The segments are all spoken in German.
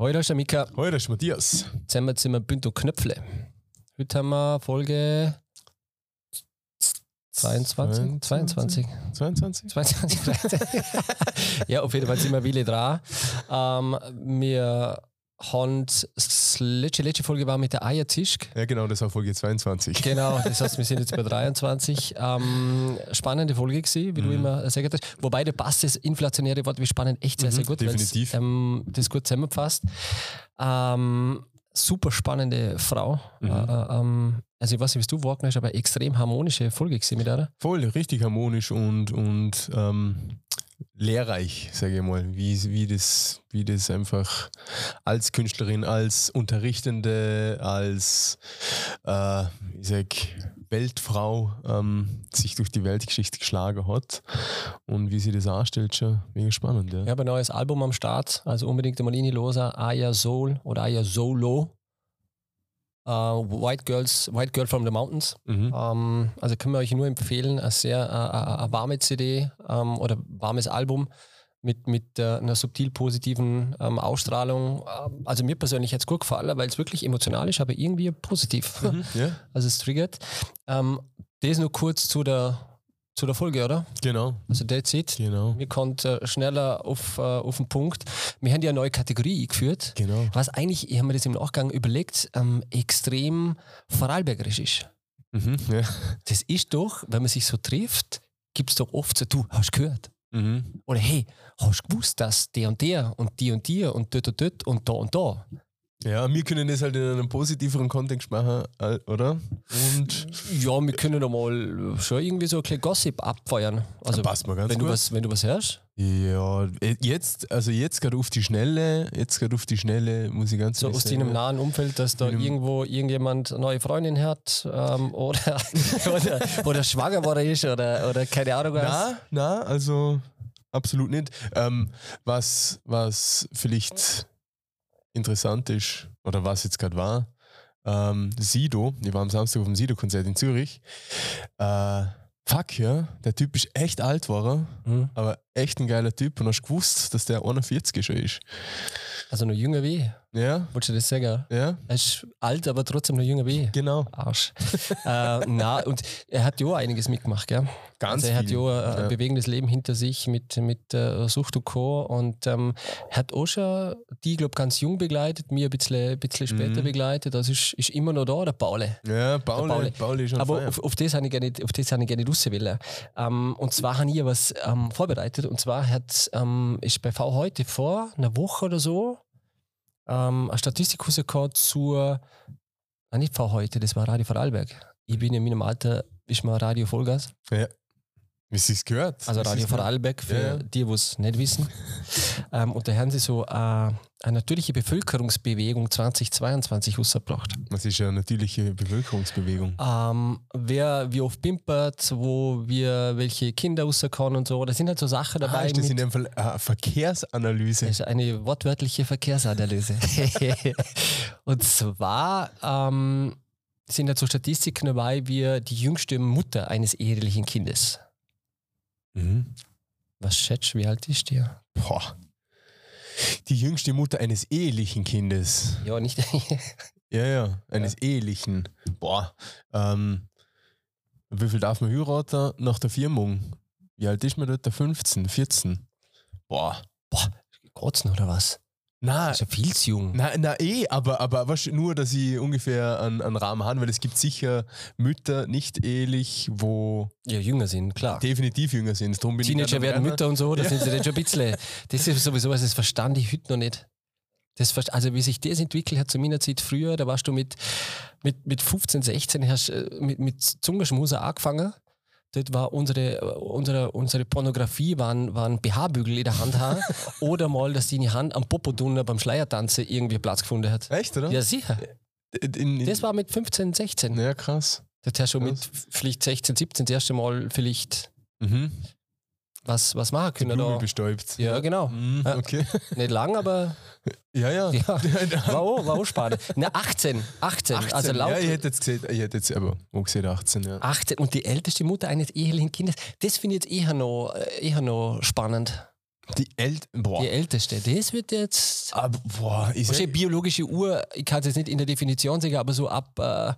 Hoi, da ist der Mika. Hoi, das ist Matthias. Zusammen sind wir Bünd und Knöpfle. Heute haben wir Folge 22. 22. 22? 22. ja, auf jeden Fall sind wir viele dran. Ähm, wir haben, das letzte, letzte Folge war mit der Eierzischk. Ja, genau, das war Folge 22. Genau, das heißt, wir sind jetzt bei 23. Ähm, spannende Folge gewesen, wie du immer gesagt hast. Wobei, der passt das inflationäre Wort wie spannend echt sehr, sehr gut. weil's, definitiv. Ähm, das gut zusammenfasst. Ähm, super spannende Frau. Äh, äh, ähm, also ich weiß nicht, was du hast, aber extrem harmonische Folge gewesen mit der. Voll, richtig harmonisch und, und ähm, lehrreich, sage ich mal, wie, wie, das, wie das einfach als Künstlerin, als Unterrichtende, als äh, ich sag, Weltfrau ähm, sich durch die Weltgeschichte geschlagen hat und wie sie das anstellt, schon mega spannend. Ja. Ich habe ein neues Album am Start, also unbedingt einmal reinlosen. Aya Soul oder Aya Solo. Äh, White, Girls, White Girl from the Mountains. Mhm. Ähm, also können wir euch nur empfehlen, eine sehr äh, äh, eine warme CD ähm, oder warmes Album mit, mit einer subtil positiven ähm, Ausstrahlung. Also mir persönlich hat es gut gefallen, weil es wirklich emotional ist, aber irgendwie positiv. Mhm. Ja, Also es triggert. Das nur kurz zu der, zu der Folge, oder? genau, Also that's it. genau, Wir konnten schneller auf, äh, auf den Punkt. Wir haben ja eine neue Kategorie eingeführt, genau. was eigentlich, ich habe mir das im Nachgang überlegt, ähm, extrem vorarlbergerisch ist. Mhm. Ja. Das ist doch, wenn man sich so trifft, gibt es doch oft so, du, hast gehört? Mhm. Oder hey, hast du gewusst, dass der und der und die und die und dort und dort und da und da. Ja, wir können das halt in einem positiveren Kontext machen, äh, oder? Und Ja, wir können da mal schon irgendwie so ein bisschen Gossip abfeuern. Also, passt mir ganz wenn, du gut. was, wenn du was hörst. Ja, äh, jetzt, also jetzt gerade auf die Schnelle, jetzt gerade auf die Schnelle, muss ich ganz So aus deinem nahen Umfeld, dass da irgendwo irgendjemand eine neue Freundin hat ähm, oder, oder, oder schwanger worden ist oder, oder keine Ahnung was. Na, na, also absolut nicht. Ähm, was, was vielleicht interessant ist, oder was jetzt gerade war, ähm, Sido, ich war am Samstag auf dem Sido-Konzert in Zürich. Äh, fuck ja, der Typ ist echt alt war er, Hm. aber echt ein geiler Typ und hast gewusst, dass der 41 schon ist. Also noch jünger wie ich. Ja, Wolltest du das sagen? ja, Er ist alt, aber trotzdem noch jünger wie ich. genau. Arsch. äh, na, und er hat ja einiges mitgemacht, gell? Ganz also er hat ja ein Ja. bewegendes Leben hinter sich mit, mit äh, Sucht und Co. Und ähm, er hat auch schon die, glaube ganz jung begleitet, mir ein bisschen, ein bisschen später Mhm. begleitet. Das ist, ist immer noch da, der Paule. Ja, Pauli, Pauli. Pauli ist schon Aber auf, auf das habe ich gerne, auf das habe ich gerne raus. Ähm, und zwar habe ich was ähm, vorbereitet. Und zwar hat, ähm, ist bei V heute vor einer Woche oder so ähm, eine Statistik rausgekommen zur, nicht V heute, das war Radio Vorarlberg. Ich bin in meinem Alter, ist mal Radio Vollgas. Wie sie es gehört. Also Wie Radio. Vorarlberg für Ja, ja. die, die es nicht wissen. ähm, und da haben sie so äh, eine natürliche Bevölkerungsbewegung 2022 rausgebracht. Das ist ja eine natürliche Bevölkerungsbewegung. Ähm, wer wie oft pimpert, wo wir welche Kinder rauskommen und so. Da sind halt so Sachen Ah, dabei. ist das in dem Fall eine Verkehrsanalyse? das ist eine wortwörtliche Verkehrsanalyse. und zwar ähm, sind da so Statistiken dabei, wie die jüngste Mutter eines ehelichen Kindes. Mhm. Was schätzt wie alt ist die? Boah. Die jüngste Mutter eines ehelichen Kindes. Ja, nicht. Ja, ja, eines ehelichen. Boah. Ähm, wie viel darf man heiraten nach der Firmung? Wie alt ist man dort? 15, 14? Boah. Boah, kotzen oder was? Na, Also viel zu jung. na, na eh, aber, aber weißt, nur, dass ich ungefähr einen, einen Rahmen habe, weil es gibt sicher Mütter, nicht ehelich, wo Ja, jünger sind, klar. definitiv jünger sind. Darum bin ich Teenager am werden. Mütter und so, da Ja. sind sie dann schon ein bisschen. Das ist sowieso was, das verstand ich heute noch nicht. Das, also wie sich das entwickelt hat zu meiner Zeit früher, da warst du mit, mit, mit 15, 16, hast äh, mit, mit Zungenschmuser angefangen. Dort war unsere, äh, unsere, unsere Pornografie waren, waren BH-Bügel in der Hand haben oder mal, dass deine Hand am Popodunner beim Schleiertanzen irgendwie Platz gefunden hat. Echt, oder? Ja, sicher. In, in, Das war mit 15, 16. ja, krass. Das hast du mit Krass. vielleicht 16, 17 das erste Mal vielleicht Mhm. Was, was machen Die können. Blume Da. bestäubt. Ja, genau. Ja. okay. Nicht lang, aber Ja, ja. ja, war auch, war auch spannend. Ne, 18, 18, 18, also laut ja, ich hätte jetzt gesehen, ich hätte jetzt aber auch gesehen 18, ja. 18 und die älteste Mutter eines ehelichen Kindes. Das finde ich jetzt eher noch, eher noch spannend. Die Eltern, boah. Die älteste. Das wird jetzt. aber, boah, ich sag, biologische Uhr, ich kann es jetzt nicht in der Definition sagen, aber so ab, äh,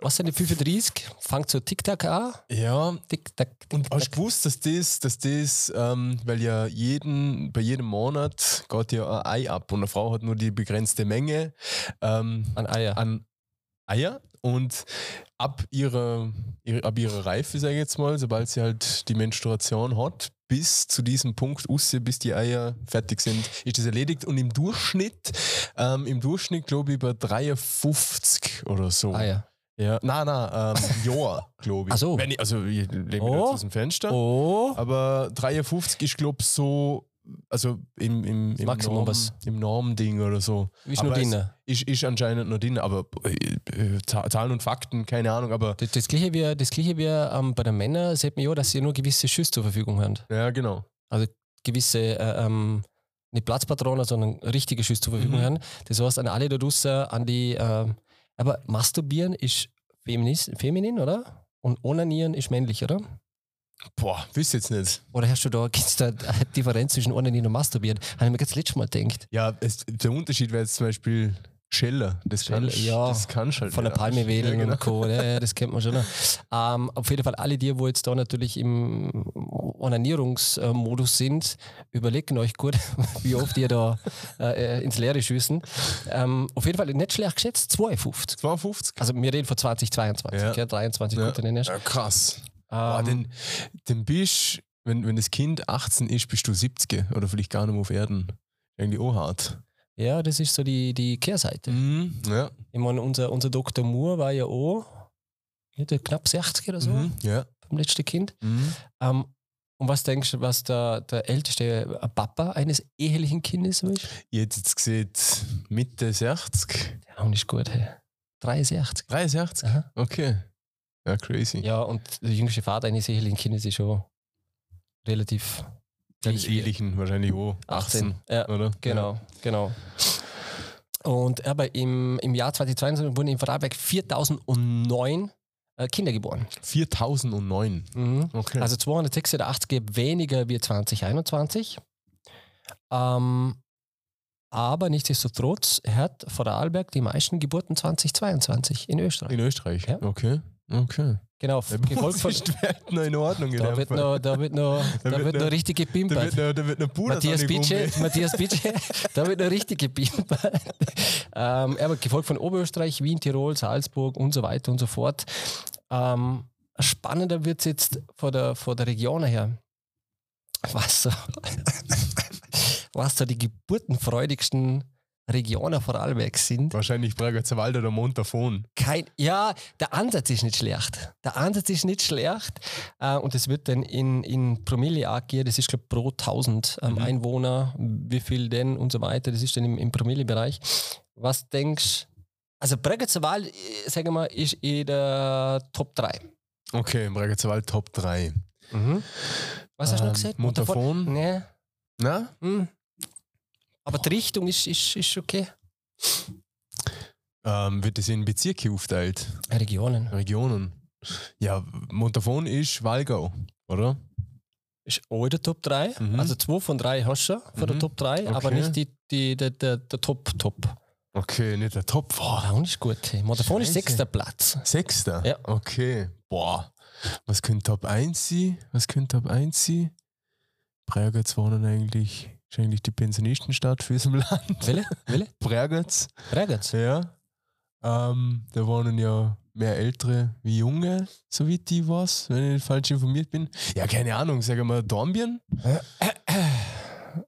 was sind die 35, fängt so Tick-Tack an. ja, Tick-Tack, Und hast du gewusst, dass das, dass das ähm, weil ja jeden, bei jedem Monat geht ja ein Ei ab und eine Frau hat nur die begrenzte Menge ähm, An Eier. an Eier und ab ihrer, ihre, ab ihrer Reife, sage ich jetzt mal, sobald sie halt die Menstruation hat, bis zu diesem Punkt, ausse, bis die Eier fertig sind, ist das erledigt und im Durchschnitt, ähm, im Durchschnitt glaube ich bei 53 oder so. Eier. Ja, nein, nein, ähm, Jahr, glaube ich. Ach so. Wenn ich. Also, ich mich Oh. jetzt aus dem Fenster. Oh. Aber 53 ist, glaube ich, so, also im, im, im, Maximum Norm, was. im Normding oder so. Ist Aber nur drin. Ist, ist anscheinend noch drin, aber äh, äh, Za- Zahlen und Fakten, keine Ahnung, aber Das, das gleiche wie, das gleiche wie ähm, bei den Männern sieht man ja, dass sie nur gewisse Schüsse zur Verfügung haben. ja, genau. Gewisse, äh, ähm, nicht Platzpatronen, sondern richtige Schüsse zur Verfügung Mhm. haben. Das heißt, an alle da draußen, an die. ähm, aber Masturbieren ist feminis, feminin, oder? Und Onanieren ist männlich, oder? Boah, wisst jetzt nicht. Oder hast du da, gibt es da eine Differenz zwischen Onanieren und Masturbieren? Habe ich mir ganz letztes Mal gedacht. Ja, es, der Unterschied wäre jetzt zum Beispiel Scheller. Das Scheller, kannst ja. das kannst halt Von der Palme wählen ja, genau. und Co. Ja, das kennt man schon. noch. Ähm, auf jeden Fall alle die, wo jetzt da natürlich im Onanierungsmodus sind, überlegen euch gut, wie oft ihr da äh, ins Leere schießen. Ähm, auf jeden Fall nicht schlecht geschätzt, 52. 52? Also wir reden von 2022, Ja. ja. 23 Ja. kommt dann erst. Krass. Boah, Ähm, denn, denn bist, wenn, wenn das Kind 18 ist, bist du 70 oder vielleicht gar nicht mehr auf Erden. Irgendwie auch hart. ja, das ist so die, die Kehrseite. Mhm. Ja. Ich meine, unser, unser Dr. Moore war ja auch knapp 60 oder so Mhm. Ja. beim letzten Kind. Mhm. Ähm, und was denkst du, was der, der älteste Papa eines ehelichen Kindes ist? Hätte jetzt gesehen, Mitte 60. Ja, und ist gut, hey. 63. 63? Aha. Okay. Ja, crazy. Ja, und der jüngste Vater eines ehelichen Kindes ist schon relativ wie Ehelichen wahrscheinlich auch. 18, 18. Ja, oder? genau, genau. Und aber im, im Jahr 2022 wurden in Vorarlberg 4009 äh, Kinder geboren. Ja. 4009. Mhm. Okay. Also 286 weniger wie 2021. Ähm, aber nichtsdestotrotz hat Vorarlberg die meisten Geburten 2022 in Österreich. in Österreich. Ja. Okay. Okay. Genau, Ja, gefolgt von. Welt noch in Ordnung. Da wird, noch, da wird noch, da wird wird noch- noch richtig da gepimpert. wird noch, da wird noch Matthias Bitsche. Matthias Bitsche, da wird noch richtig gepimpert. ähm, aber gefolgt von Oberösterreich, Wien, Tirol, Salzburg und so weiter und so fort. Ähm, spannender wird es jetzt von der, von der Region her. Was so, was so die geburtenfreudigsten Regionen Vorarlbergs sind. Wahrscheinlich Bregenzerwald oder Montafon. Kein, ja, der Ansatz ist nicht schlecht. Der Ansatz ist nicht schlecht. Äh, und es wird dann in, in Promille angehen. Das ist, glaube ich, pro 1000 ähm, Mhm. Einwohner. Wie viel denn und so weiter. Das ist dann im, im Promille-Bereich. Was denkst Also, Bregenzerwald, äh, sagen wir mal, ist in der Top 3. Okay, Bregenzerwald Top 3. Was hast du noch Ähm, gesagt? Montafon? Nee. Na? Hm. Aber die Richtung ist, ist, ist okay. Ähm, wird das in Bezirke aufteilt? Regionen. Regionen? Ja, Montafon ist Walgau, oder? Ist auch in der Top 3. Mhm. Also zwei von drei hast du von der Mhm. Top 3, aber Okay. nicht die, die, der, der, der Top-Top. Okay, nicht der Top. Boah, Ah, auch nicht gut. Hey. Montafon ist sechster Platz. Sechster? Ja. Okay. Boah. Was könnte Top 1 sein? Was könnte Top 1 sein? Bregenz wohnen eigentlich, ist eigentlich die Pensionistenstadt für diesem Land. Wille? Wille? Bregenz, Bregenz. ja. Ähm, da wohnen ja mehr Ältere wie Junge, soweit ich weiß, wenn ich falsch informiert bin. Ja, keine Ahnung, sagen wir Dornbirn?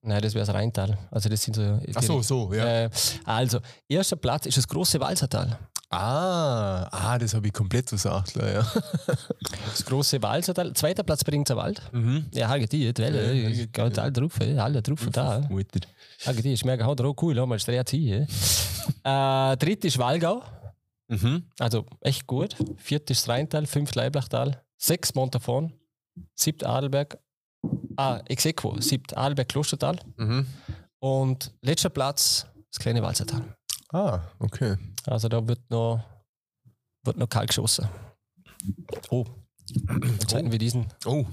Nein, das wäre das Rheintal. Also das sind so. Ach so, so, ja. Äh, also, erster Platz ist das große Walsertal. Ah, ah, das habe ich komplett versagt, ja. Das große Walsertal. Zweiter Platz Bringzer Wald. Mhm. Ja, Hageti, die Welle. Ja, Ich gehe alle drauf, alle drauf da. Hageti, ich merke, haut auch cool, haben wir Street hier. äh, dritt ist Walgau. Mhm. Also echt gut. Viert ist das Rheintal, fünft Leiblachtal, sechs Montafon, siebt Adelberg, ah, Exequo, siebt Adelberg Klostertal Mhm. und letzter Platz das kleine Walzertal. Ah, okay. Also da wird noch, wird noch kalt geschossen. Oh, jetzt halten wir diesen, Oh,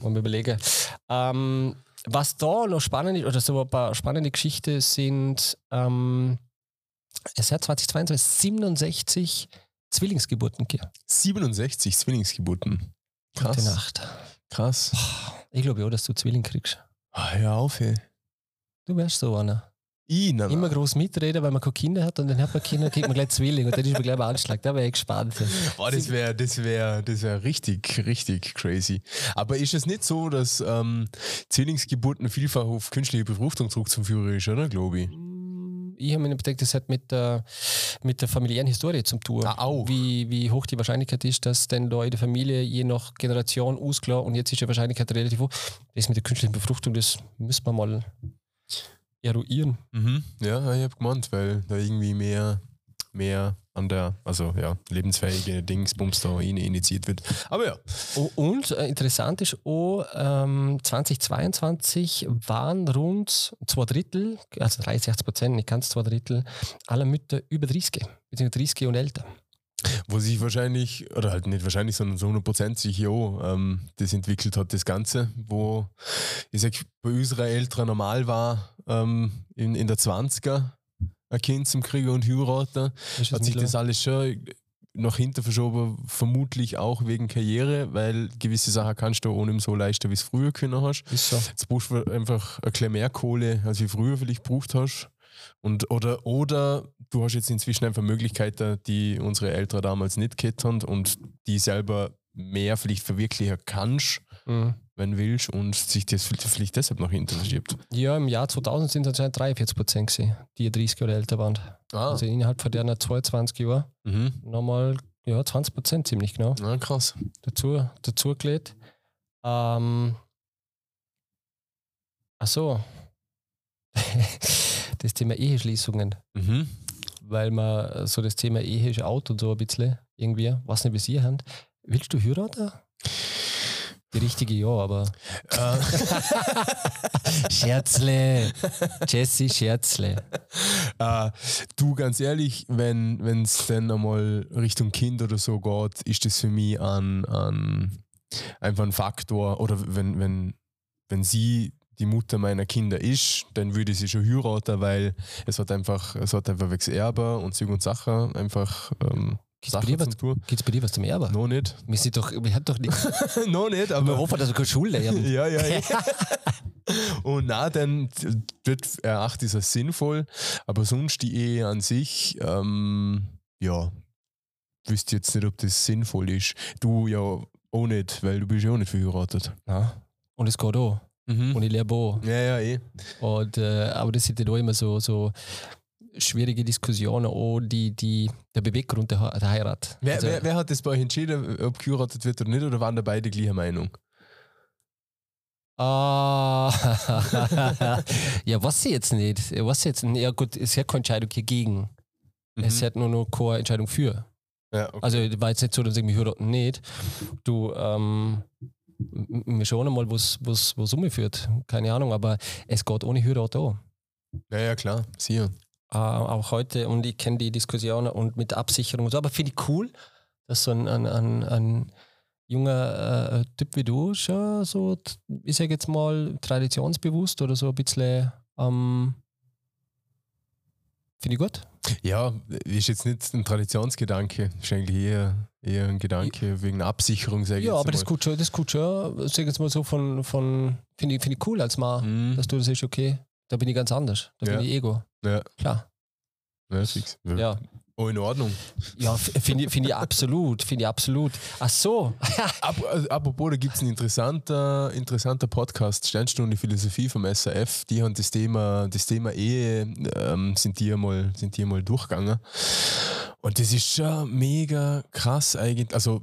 wollen wir überlegen. Ähm, was da noch spannend ist, oder so ein paar spannende Geschichten sind, ähm, es hat 2022 67 Zwillingsgeburten gegeben. 67 Zwillingsgeburten. Gute Krass. Nacht. Krass. Ich glaube ja, dass du Zwilling kriegst. Ah, hör auf, ey. Du wärst so einer. Ich, nein, Immer groß mitreden, weil man keine Kinder hat und dann hat man Kinder, kriegt man gleich Zwilling und dann ist man gleich mal Anschlag. Da wäre ich gespannt. Boah, das wäre das wär, das wär richtig, richtig crazy. Aber ist es nicht so, dass ähm, Zwillingsgeburten vielfach auf künstliche Befruchtung zurückzuführen ist, oder? Glaube ich. Ich habe mir bedenkt, das hat mit der, mit der familiären Historie zum tun. Ah, auch. Wie, wie hoch die Wahrscheinlichkeit ist, dass denn da in der Familie je nach Generation ausklar und jetzt ist die Wahrscheinlichkeit relativ hoch. Das mit der künstlichen Befruchtung, das müssen wir mal eruieren. Mhm. Ja, ich habe gemeint, weil da irgendwie mehr, mehr an der, also ja, lebensfähige Dingsbums da in- initiiert wird. Aber ja. Und äh, interessant ist auch, ähm, 2022 waren rund zwei Drittel, also 30, 80 Prozent, nicht ganz zwei Drittel, aller Mütter über 30, beziehungsweise 30 und älter. Wo sich wahrscheinlich, oder halt nicht wahrscheinlich, sondern so 100% sich ja ähm, das entwickelt hat, das Ganze, wo ich sag, bei unserer Eltern normal war, ähm, in, in der 20er ein Kind zum Kriegen und heiraten, hat sich das alles schon nach hinten verschoben, vermutlich auch wegen Karriere, weil gewisse Sachen kannst du mehr so leisten, wie es früher können hast. ist so. Jetzt brauchst du einfach ein bisschen mehr Kohle, als wie früher vielleicht gebraucht hast. Und, oder, oder du hast jetzt inzwischen einfach Möglichkeiten, die unsere Eltern damals nicht gehabt haben und die selber mehr vielleicht verwirklichen kannst, Mhm. Wenn willst, und sich das vielleicht deshalb nach hinten verschiebt. Ja, im Jahr 2000 sind es anscheinend 43 Prozent gewesen, die 30 oder älter waren. Ah, Also innerhalb von der 22 Jahren mhm. nochmal ja, 20 Prozent ziemlich genau ja, krass. dazu, dazu gelegt. Ähm, ach so. das Thema Eheschließungen, Mhm. weil man so das Thema Ehe ist out und so ein bisschen irgendwie, was nicht, wie Sie haben. Willst du heiraten? Die richtige ja, aber. Äh, Scherzle. Jesse Scherzle. Äh, du, ganz ehrlich, wenn es dann einmal Richtung Kind oder so geht, ist das für mich ein, ein, einfach ein Faktor. Oder wenn, wenn, wenn sie die Mutter meiner Kinder ist, dann würde ich sie schon heiraten, weil es hat einfach, es hat einfach wegen Erbe und Züg und Sachen einfach ähm, Gibt's bei Sachen dir was- zum tun. Gibt es bei dir was zum Erben? Noch nicht. Wir sind doch, wir haben doch nichts. noch nicht, Wir aber. hoffen, dass wir keine Schule haben. Ja, ja, ja. Und na, dann wird erachte ich es sinnvoll, aber sonst die Ehe an sich, ähm, ja, wüsste jetzt nicht, ob das sinnvoll ist. Du ja auch nicht, weil du bist ja auch nicht verheiratet. Ja. Und es geht auch. Und ich lebe auch. Ja, ja, eh. Und, äh, aber das sind ja da immer so, so schwierige Diskussionen, auch die, die, der Beweggrund der, der Heirat. Wer, Also, wer, wer hat das bei euch entschieden, ob geheiratet wird oder nicht, oder waren da beide gleicher Meinung? Ah, ja, was ich jetzt nicht. Was jetzt nicht. Ja, gut, es hat keine Entscheidung hier gegen. Es Mhm. hat nur noch keine Entscheidung für. ja, okay. Also war jetzt nicht so, dass ich mich heiraten nicht. Du, ähm, wir schauen mal, was was umführt. Keine Ahnung, aber es geht ohne Heirat auch. ja, ja, klar, sicher. Äh, auch heute und ich kenne die Diskussionen und mit Absicherung und so, aber finde ich cool, dass so ein, ein, ein, ein junger äh, Typ wie du schon so, ich sage jetzt mal, traditionsbewusst oder so ein bisschen ähm, finde ich gut. Ja, ist jetzt nicht ein Traditionsgedanke, ist eigentlich eher, eher ein Gedanke wegen Absicherung, sage ich Ja, jetzt aber das mal. gut schon, das gut schon, sage ich jetzt mal so von, von finde ich, find ich cool als Mann, Mhm. dass du das ist okay. Da bin ich ganz anders. Da Ja. bin ich Ego. Ja. Klar. Ja, fix. Ja. Ja. Oh, in Ordnung. Ja, finde ich, find ich absolut. Finde ich absolut. Ach so. Ap also, apropos, da gibt es einen interessanter, interessanter Podcast, Sternstunde Philosophie vom SAF. Die haben das Thema, das Thema Ehe, ähm, sind, die einmal, sind die einmal durchgegangen. Und das ist schon mega krass eigentlich. Also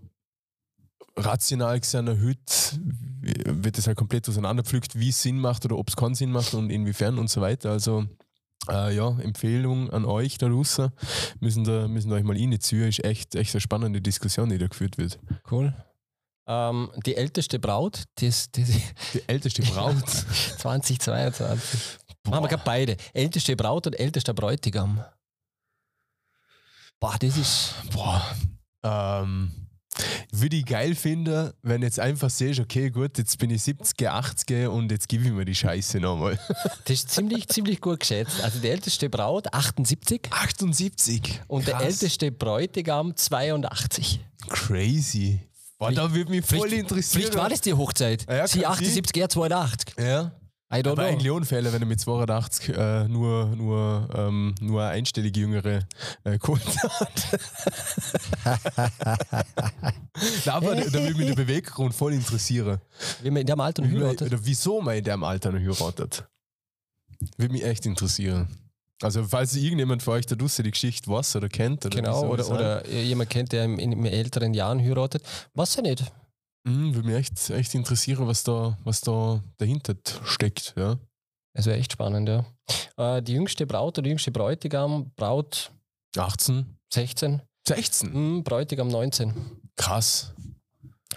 rational gesehen, heute wird das halt komplett auseinanderpflückt, wie es Sinn macht oder ob es keinen Sinn macht und inwiefern und so weiter. Also äh, ja, Empfehlung an euch da draußen. Müssen da, müssen da euch mal reinziehen. Ist echt, echt eine spannende Diskussion, die da geführt wird. Cool. Ähm, die älteste Braut, das, das Die älteste Braut. 2022. Machen wir gerade beide. Älteste Braut und ältester Bräutigam. Boah, das ist. Boah. Ähm, Würde ich geil finden, wenn jetzt einfach siehst, okay, gut, jetzt bin ich 70, 80 und jetzt gebe ich mir die Scheiße nochmal. Das ist ziemlich, ziemlich gut geschätzt. Also die älteste Braut 78 78? und der Krass. älteste Bräutigam 82. Crazy. Boah, da würde mich voll interessieren. Vielleicht war das die Hochzeit. Ja, Sie kann 78, er 82. Ja. I don't Aber know. eigentlich Unfälle, wenn er mit 82 äh, nur, nur, ähm, nur eine einstellige Jüngere äh, geholt hat. Na, aber da, da würde mich der Beweggrund voll interessieren. Wie man in dem Alter noch heiratet. Oder wieso man in dem Alter noch heiratet. Würde mich echt interessieren. Also, falls irgendjemand von euch da draußen die Geschichte weiß oder kennt. Oder Genau, oder, oder jemand kennt, der im, in, in älteren Jahren heiratet. Was ja nicht. Mhm, würde mich echt, echt interessieren, was da, was da dahinter steckt. Ja. Das wäre echt spannend, ja. Äh, die jüngste Braut oder die jüngste Bräutigam, Braut 18, 16, 16. hm, Bräutigam 19. Krass.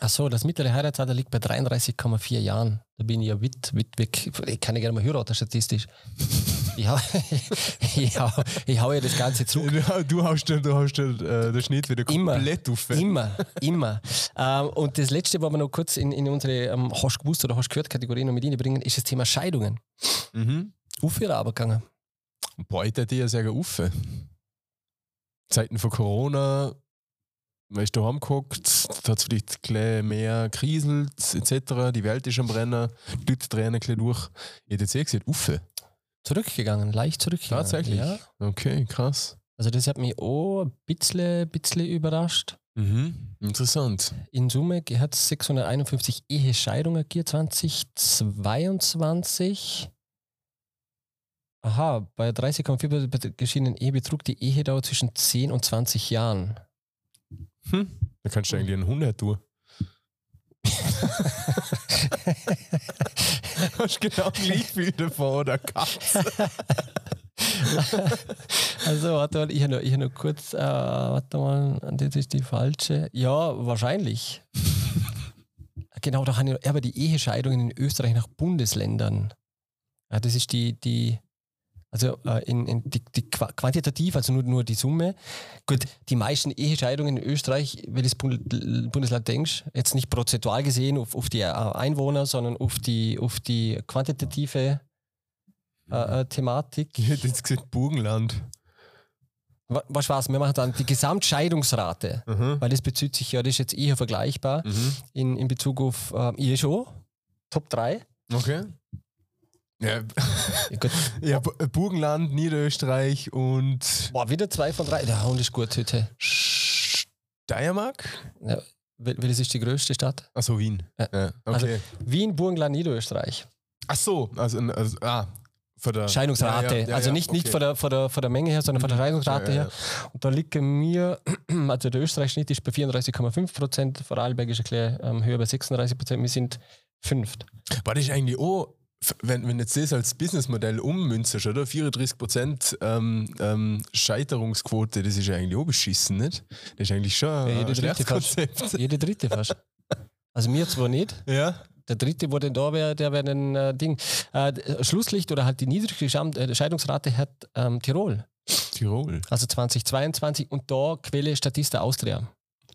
Achso, das mittlere Heiratsalter liegt bei 33,4 Jahren. Da bin ich ja wit, wit weg. Ich kann ja gerne mal heiraten, statistisch. Ich hau, ich, hau, ich hau ja das Ganze zurück. Du, du haust, den- du haust den, äh, den Schnitt wieder Immer. komplett auf. Immer, immer. Ähm, und das Letzte, was wir noch kurz in, in unsere ähm, Hast gewusst oder Hast gehört Kategorie noch mit reinbringen, ist das Thema Scheidungen. Mhm. Auf ihre Arbeit gegangen. Boah, ich hätte ja sagen, Uffe. Zeiten von Corona, weißt du, heimgeguckt, da hat es vielleicht gleich mehr kriselt, etc. Die Welt ist am Brennen, die Leute drehen ein bisschen durch. Ich eh gesagt, Uffe. Zurückgegangen, leicht zurückgegangen. Tatsächlich? Ja. Okay, krass. Also das hat mich auch ein bisschen, bisschen überrascht. Mhm. Interessant. In Summe hat es 651 Ehescheidungen gegeben 2022. Aha, bei 30,4% geschiedenen Ehe betrug die Ehedauer zwischen 10 und 20 Jahren. Hm. Da kannst du eigentlich einen Hund tun. Hast genau gleich viel davon oder Katze? Also, warte mal, ich habe noch, hab noch kurz, äh, warte mal, das ist die falsche. Ja, wahrscheinlich. genau, da habe ich noch, aber die Ehescheidungen in Österreich nach Bundesländern. Ja, das ist die, die also äh, in, in die, die qua- quantitativ, also nur, nur die Summe. Gut, die meisten Ehescheidungen in Österreich, wenn du das Bund- Bundesland denkst, jetzt nicht prozentual gesehen auf, auf die äh, Einwohner, sondern auf die, auf die quantitative äh, äh, Thematik. Ich hätte jetzt gesagt Burgenland. Wa- Was war's? Wir machen dann die Gesamtscheidungsrate, Mhm. weil das bezieht sich ja, das ist jetzt eher vergleichbar Mhm. in, in Bezug auf ähm, ihr schon. Top 3. Okay. Ja, Ja, Burgenland, Niederösterreich und Boah, wieder zwei von drei. Der Hund ist gut heute. Steiermark? Ja, wel- welches ist die größte Stadt? Achso, Wien. Ja. Ja, Also- okay. Wien, Burgenland, Niederösterreich. Ach so, also, also ah, von der Scheidungsrate. Ja, ja, ja, also nicht, nicht okay. von, der, von, der, von der Menge her, sondern von der Scheidungsrate ja, her. Und da liegen wir, also der Österreich-Schnitt ist bei 34,5 Prozent, Vorarlberg ist ein bisschen ähm, höher bei 36 Prozent. Wir sind fünft. War das eigentlich auch, wenn, wenn jetzt das als Businessmodell ummünzt, oder? 34% ähm, ähm, Scheiterungsquote, das ist ja eigentlich auch beschissen, nicht? Das ist eigentlich schon Ja, jede ein dritte schlechtes fast. Konzept. Jede dritte fast. Also mir zwar nicht. Ja. Der dritte, wo denn da wäre, der wäre ein äh, Ding. Äh, Schlusslicht oder halt die niedrigste äh, Scheidungsrate hat ähm, Tirol, Tirol. also 2022 und da Quelle Statista Austria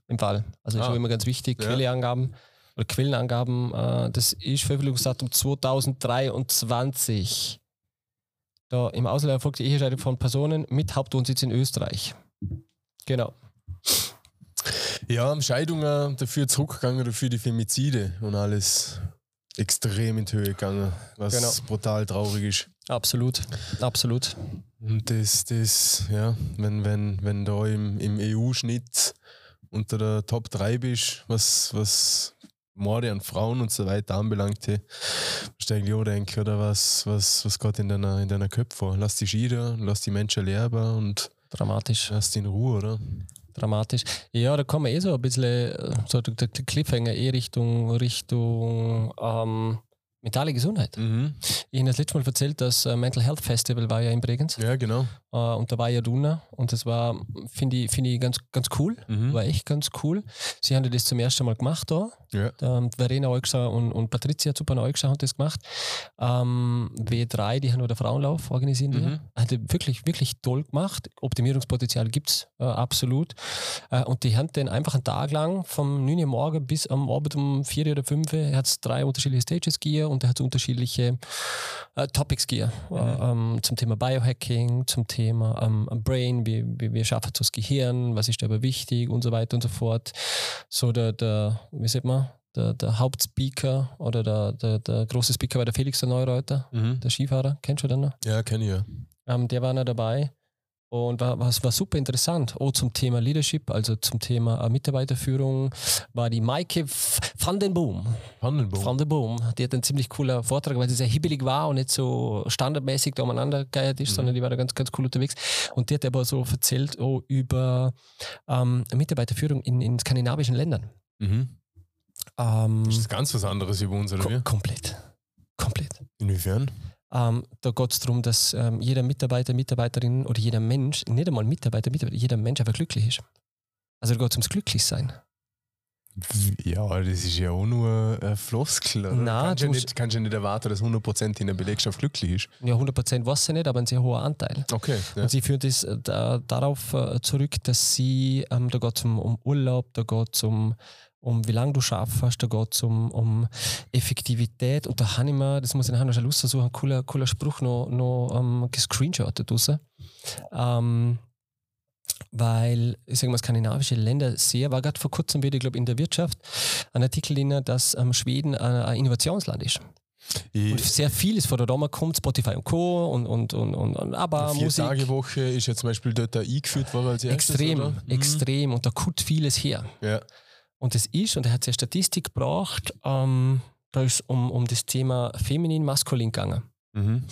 im Fall. Also ist Ah. schon immer ganz wichtig, Ja. Quelleangaben oder Quellenangaben, äh, das ist Veröffentlichungsdatum 2023. Da im Ausland erfolgt die Ehescheidung von Personen mit Hauptwohnsitz in Österreich. Genau. Ja, Scheidungen dafür zurückgegangen, dafür die Femizide und alles extrem in die Höhe gegangen, was Genau. brutal traurig ist. Absolut. Absolut. Und das, das, ja, wenn, wenn, wenn da im, im EU-Schnitt unter der Top 3 bist, was, was Morde an Frauen und so weiter anbelangt, hey, musst du eigentlich auch denken, oder was, was, was geht in deiner, in deiner Köpfe vor? Lass die Schieder, lass die Menschen leben und Dramatisch. lass die in Ruhe, oder? dramatisch. Ja, da kommen wir eh so ein bisschen, äh, so der, der Cliffhanger eh Richtung, Richtung ähm, mentale Gesundheit. Mhm. Ich habe das letzte Mal erzählt, das äh, Mental Health Festival war ja in Bregenz. Ja, genau. Äh, und da war ja Duna und das war, finde ich, find ich ganz, ganz cool, Mhm. war echt ganz cool. Sie haben das zum ersten Mal gemacht da. Ja. Ähm, Verena Eugsa und, und Patricia Zupan Eugsa haben das gemacht. Ähm, W3, die haben noch den Frauenlauf organisieren. Die. Mhm. Hat wirklich, wirklich toll gemacht. Optimierungspotenzial gibt es äh, absolut. Äh, und die haben dann einfach einen Tag lang vom 9 Uhr morgen bis am Abend um 4 oder 5 Uhr hat es drei unterschiedliche Stages gegeben und er hat unterschiedliche äh, Topics gegeben. Äh, ähm, zum Thema Biohacking, zum Thema ähm, Brain, wie, wie, wie schaffen das Gehirn, was ist dabei wichtig und so weiter und so fort. So der, der wie sagt man, der, der Hauptspeaker oder der, der, der große Speaker war der Felix der Neureuter, Mhm. der Skifahrer, kennst du den noch? Ja, kenne ich ja. Ähm, der war noch dabei und war, war, war super interessant. Oh, zum Thema Leadership, also zum Thema äh, Mitarbeiterführung, war die Maike van den Boom. Vandenboom. Van der Boom. Die hat einen ziemlich cooler Vortrag, weil sie sehr hibbelig war und nicht so standardmäßig da umeinander geiert ist, Mhm. sondern die war da ganz, ganz cool unterwegs. Und die hat aber so erzählt oh, über ähm, Mitarbeiterführung in, in skandinavischen Ländern. Mhm. Ähm, Das ist ganz was anderes über uns, oder ko wie? komplett. Komplett. Inwiefern? Ähm, da geht es darum, dass ähm, jeder Mitarbeiter, Mitarbeiterin oder jeder Mensch, nicht einmal Mitarbeiter, Mitarbeiter, jeder Mensch einfach glücklich ist. Also da geht es ums Glücklichsein. Ja, das ist ja auch nur ein Floskel. Oder? Nein, kannst, du ja nicht, kannst ja nicht erwarten, dass 100% in der Belegschaft glücklich ist. Ja, 100% weiß sie nicht, aber ein sehr hoher Anteil. Okay. Ja. Und sie führt es äh, da, darauf äh, zurück, dass sie, ähm, da geht es um, um Urlaub, da geht es um, um wie lange du schaffst, da geht es um, um Effektivität. Und da habe ich mir, das muss ich nachher noch schnell raussuchen, ein cooler, cooler Spruch noch, noch ähm, gescreenshottet raus. Ähm, weil, ich sage mal, skandinavische Länder sehr, war gerade vor kurzem wieder, ich glaube, in der Wirtschaft, ein Artikel drin, dass ähm, Schweden ein, ein Innovationsland ist. Und Ich, sehr vieles von der Roma kommt, Spotify und Co. und, und, und, und, und aber vier Musik. Tage Woche ist ja zum Beispiel dort da eingeführt worden als erstes, Extrem, oder? Mhm. extrem. Und da kommt vieles her. Ja. Und das ist, und er hat sehr Statistik gebracht, ähm, da ist um, um das Thema feminin, maskulin gegangen. Mhm.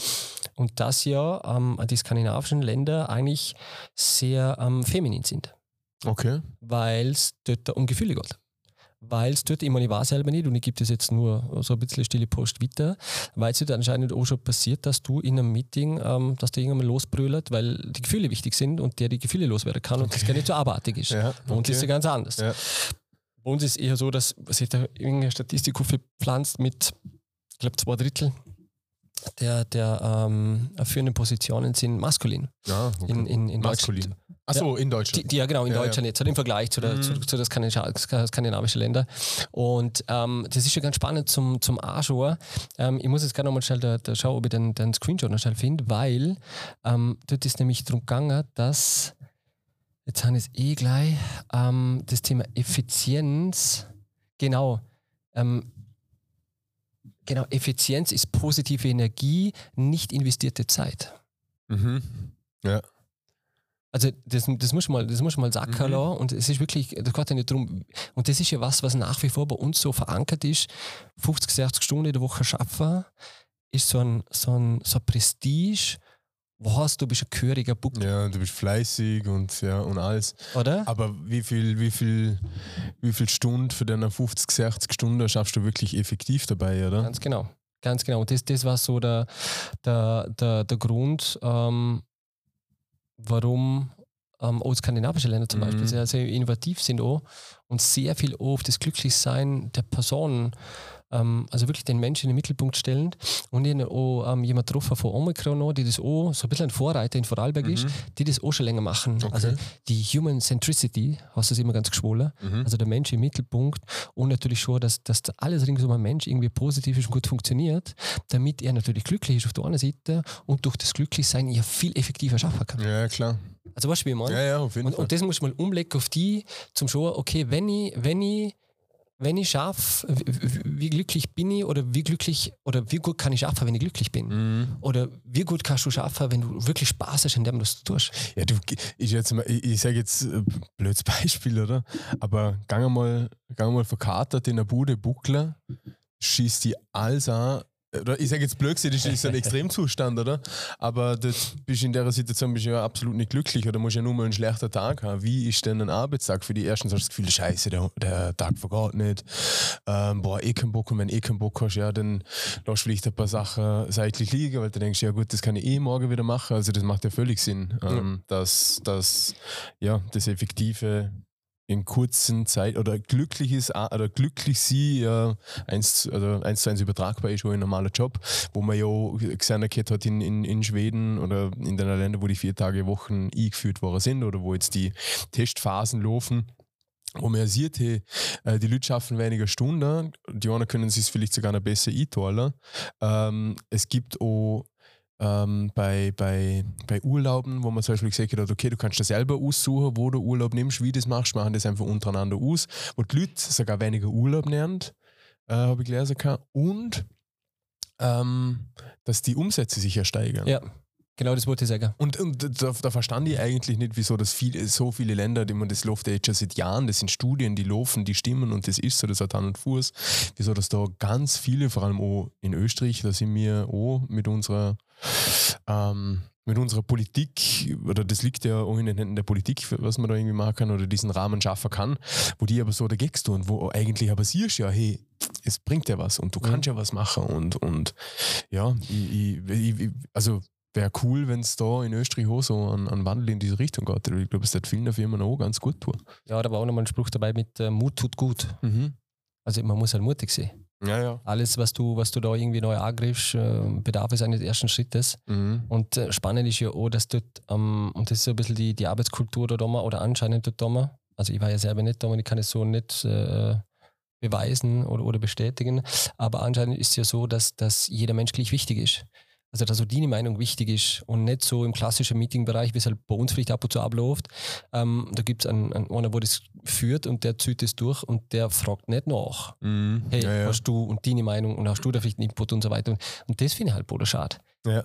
Und dass ja ähm, die skandinavischen Länder eigentlich sehr ähm, feminin sind, Okay. weil es dort um Gefühle geht. Weil es dort, ich meine, ich war selber nicht und ich gebe das jetzt nur so ein bisschen stille Post weiter, weil es dort anscheinend auch schon passiert, dass du in einem Meeting, ähm, dass der irgendwann losbrüllt, weil die Gefühle wichtig sind und der die Gefühle loswerden kann und das gar nicht so abartig ist. Ja, Bei uns ist es okay. ja ganz anders. Ja. Bei uns ist es eher so, dass sich da irgendeine Statistik aufgepflanzt mit, ich glaube, zwei Drittel der, der ähm, führenden Positionen sind maskulin Ja, okay. in, in, in Maskulin. Deutschland. Achso, in Die, Deutschland. die, ja, genau, in Ja, ja. Deutschland jetzt, halt im Vergleich zu, der, Mhm. zu, zu den skandinavische- skandinavischen Ländern. Und ähm, das ist ja ganz spannend zum, zum Anschauen. Ähm, ich muss jetzt gerne nochmal schnell da, da schauen, ob ich den, den Screenshot noch schnell finde, weil ähm, dort ist nämlich darum gegangen, dass, jetzt haben wir es eh gleich, ähm, das Thema Effizienz, genau, ähm, genau, Effizienz ist positive Energie, nicht investierte Zeit. Mhm. Ja. Also das, das muss man mal, das muss man mal sacken Mhm. Und es ist wirklich, das geht ja nicht darum, und das ist ja was, was nach wie vor bei uns so verankert ist, 50, 60 Stunden in der Woche schaffen, ist so ein, so ein, so ein Prestige, wo hast du bist ein gehöriger Buck, ja, du bist fleißig und ja und alles. oder? Aber wie viel, wie viel, wie viel Stunden für deine 50, 60 Stunden schaffst du wirklich effektiv dabei, oder? Ganz genau. Ganz genau. Und das, das war so der, der, der, der Grund, ähm, warum ähm, auch skandinavische Länder zum Mhm. Beispiel sehr, sehr innovativ sind auch und sehr viel auf das Glücklichsein der Personen, ähm, also wirklich den Menschen in den Mittelpunkt stellen. Und ich habe auch ähm, jemand getroffen von Omikron, noch, die das auch so ein bisschen ein Vorreiter in Vorarlberg ist, Mhm. die das auch schon länger machen. Okay. Also die Human Centricity, hast du das immer ganz geschwollen. Mhm. Also der Mensch im Mittelpunkt und natürlich schon, dass, dass da alles rings um einen Mensch irgendwie positiv ist und gut funktioniert, damit er natürlich glücklich ist auf der einen Seite und durch das Glücklichsein ja viel effektiver schaffen kann. Ja, klar. Also weißt du, wie ich meine? Ja, ja, auf jeden Und, Fall. und das muss man mal umlegen auf die, zum Schauen, okay, wenn ich, wenn ich, wenn ich schaffe, wie, wie glücklich bin ich oder wie glücklich oder wie gut kann ich schaffen, wenn ich glücklich bin? Mhm. Oder wie gut kannst du schaffen, wenn du wirklich Spaß hast in dem, was du tust? Ja, du, ich, jetzt mal, ich, ich sage jetzt äh, blödes Beispiel, oder? Aber gang mal, gang mal verkatert in der Bude Buckler, schießt die alles an, ich sage jetzt blöd, das ist ein Extremzustand, oder? Aber das bist in der Situation bist du ja absolut nicht glücklich oder musst ja nur mal einen schlechten Tag haben. Wie ist denn ein Arbeitstag für die ersten? Hast du das Gefühl, Scheiße, der, der Tag vergeht nicht. Ähm, boah, eh keinen Bock. Und wenn eh keinen Bock hast, ja, dann lass vielleicht ein paar Sachen seitlich liegen, weil du denkst, ja gut, das kann ich eh morgen wieder machen. Also das macht ja völlig Sinn, ähm, ja. dass, dass ja, das effektive in kurzen Zeit oder glücklich ist oder glücklich sie ja eins, also eins zu eins übertragbar ist, schon ein normaler Job, wo man ja gesehen hat in, in, in Schweden oder in den Ländern, wo die vier Tage Wochen eingeführt worden sind oder wo jetzt die Testphasen laufen wo man sieht, hey, äh, die Leute schaffen weniger Stunden, die anderen können sich vielleicht sogar noch besser einteilen. Ähm, es gibt auch ähm, bei, bei, bei Urlauben, wo man zum Beispiel gesagt hat, okay, du kannst das selber aussuchen, wo du Urlaub nimmst, wie du das machst, machen das einfach untereinander aus, wo die Leute sogar weniger Urlaub nehmen, äh, habe ich gelesen. Und ähm, dass die Umsätze sich ja steigern. Ja. Genau, das wollte ich sagen. Und, und da, da, verstand ich eigentlich nicht, wieso das viel, so viele Länder, die man das läuft ja jetzt schon seit Jahren, das sind Studien, die laufen, die stimmen und das ist so, das hat Hand und Fuß, wieso dass da ganz viele, vor allem auch in Österreich, da sind wir auch mit unserer ähm, mit unserer Politik, oder das liegt ja auch in den Händen der Politik, was man da irgendwie machen kann oder diesen Rahmen schaffen kann, wo die aber so dagegen tun, wo eigentlich aber siehst ja, hey, es bringt ja was und du kannst mhm. ja was machen und, und ja, ich, ich, ich, also wäre cool, wenn es da in Österreich auch so einen, einen Wandel in diese Richtung geht. Ich glaube, es wird vielen Firmen auch ganz gut tun. Ja, da war auch nochmal ein Spruch dabei mit äh, Mut tut gut. Mhm. Also man muss halt mutig sein. Ja, ja. Alles, was du, was du da irgendwie neu angriffst, äh, bedarf es eines ersten Schrittes. Mhm. Und äh, spannend ist ja auch, dass dort, ähm, und das ist so ein bisschen die, die Arbeitskultur dort immer, oder anscheinend dort immer, also ich war ja selber nicht da und ich kann es so nicht äh, beweisen oder, oder bestätigen, aber anscheinend ist es ja so, dass, dass jeder Mensch gleich wichtig ist. Also, dass so deine Meinung wichtig ist und nicht so im klassischen Meetingbereich, wie es halt bei uns vielleicht ab und zu abläuft. Ähm, da gibt es einen, einen, einer, der das führt und der zieht es durch und der fragt nicht nach. Mm, hey, ja, ja. hast du und deine Meinung und hast du da vielleicht einen Input und so weiter. Und, und das finde ich halt boder schade. Ja.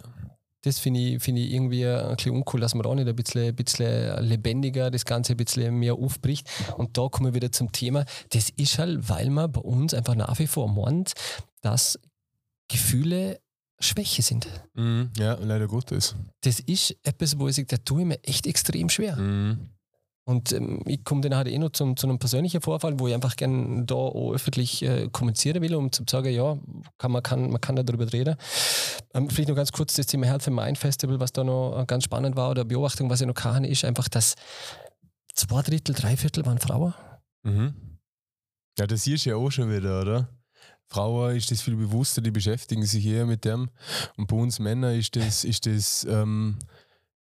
Das finde ich, find ich irgendwie ein bisschen uncool, dass man da nicht ein bisschen, ein bisschen lebendiger das Ganze ein bisschen mehr aufbricht. Und da kommen wir wieder zum Thema. Das ist halt, weil man bei uns einfach nach wie vor meint, dass Gefühle Schwäche sind. Mm, ja, leider Gottes. Das ist etwas, wo ich sage, da tue ich mir echt extrem schwer. Mm. Und ähm, ich komme dann halt eh noch zum, zu einem persönlichen Vorfall, wo ich einfach gerne da auch öffentlich äh, kommunizieren will, um zu sagen, ja, kann, man, kann, man kann da darüber reden. Ähm, vielleicht noch ganz kurz das Thema Health and Mind Festival, was da noch äh, ganz spannend war, oder Beobachtung, was ich noch kann, ist einfach, dass zwei Drittel, drei Viertel waren Frauen. Mhm. Ja, das siehst du ja auch schon wieder, oder? Frauen ist das viel bewusster, die beschäftigen sich eher mit dem. Und bei uns Männer ist das, ist das ähm,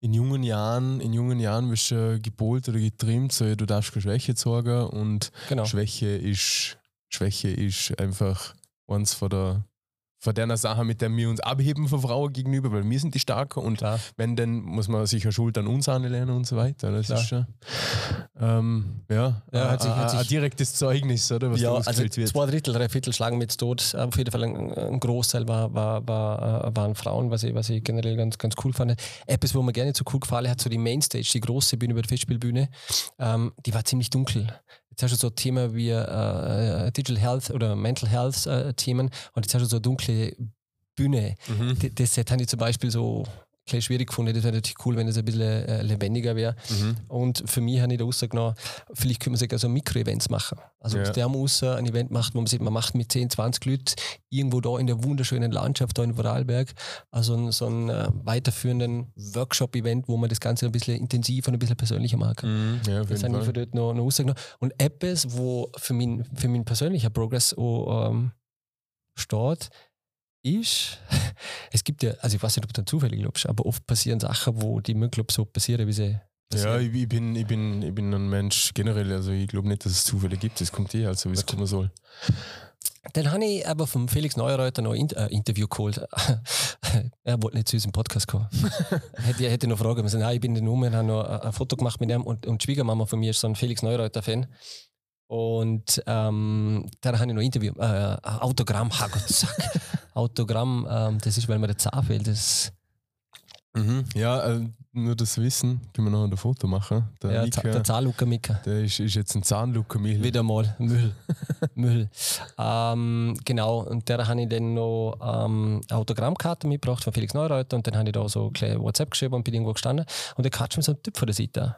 in jungen Jahren, in jungen Jahren wirst du gebohlt oder getrimmt, so du darfst keine Schwäche zeigen und genau. Schwäche ist Schwäche ist einfach eins von der von der Sache, mit der wir uns abheben von Frauen gegenüber, weil wir sind die Starken und Klar. wenn, dann muss man sich ja Schuld an uns anlernen und so weiter. Das Klar. ist schon ähm, ja, ja hat sich, hat sich, ein direktes Zeugnis, oder? Ja, also wird. zwei Drittel, drei Viertel schlagen mit tot. Auf jeden Fall ein, ein Großteil war, war, war, äh, waren Frauen, was ich, was ich generell ganz, ganz cool fand. Etwas, wo mir gerne so cool gefallen hat, so die Mainstage, die große Bühne über der Festspielbühne, ähm, die war ziemlich dunkel. Hast du so Themen wie äh, äh, Digital Health oder Mental Health äh, Themen und jetzt hast du so dunkle Bühne. Mhm. Das, das hätte ich zum Beispiel so bisschen schwierig gefunden. Das wäre natürlich cool, wenn es ein bisschen äh, lebendiger wäre. Mhm. Und für mich habe ich da rausgenommen, vielleicht können wir sogar so Mikro-Events machen. Also, ja. der muss ein Event macht, wo man sieht, man macht mit 10, 20 Leuten irgendwo da in der wunderschönen Landschaft da in Vorarlberg, also so einen äh, weiterführenden Workshop-Event, wo man das Ganze ein bisschen intensiver und ein bisschen persönlicher mag. Mhm. Ja, das habe ich für dort noch, noch rausgenommen. Und etwas, wo für mein, für mein persönlicher Progress auch ähm, steht, ist, es gibt ja, also ich weiß nicht, ob du dann zufällig glaubst, aber oft passieren Sachen, wo die mir glaub, so passieren, wie sie passieren. Ja, ich, ich, bin, ich, bin, ich bin ein Mensch generell, also ich glaube nicht, dass es Zufälle gibt, es kommt eh, also wie es kommen soll. Dann habe ich aber vom Felix Neureuter noch ein äh, Interview geholt. er wollte nicht zu unserem Podcast kommen. hätte, hätte noch fragen müssen. Nein, ich bin in der Nummer, habe noch ein Foto gemacht mit ihm und, und die Schwiegermama von mir ist so ein Felix Neureuter-Fan. Und ähm, dann habe ich noch ein Interview, äh, Autogramm, Gott, zack. Autogramm, ähm, das ist, weil mir der Zahn fehlt. Das Mhm. Ja, äh, nur das Wissen, können wir noch ein Foto machen. Der, Ja, Mika, der Zahnlucker Mika. der ist, ist jetzt ein Zahnlucker Michel. Wieder mal Müll. Müll. Ähm, genau, und der habe ich dann noch ähm, eine Autogrammkarte mitgebracht von Felix Neureuter und dann habe ich da so ein kleines WhatsApp geschrieben und bin irgendwo gestanden und dann quatscht mir so ein Typ von der Seite.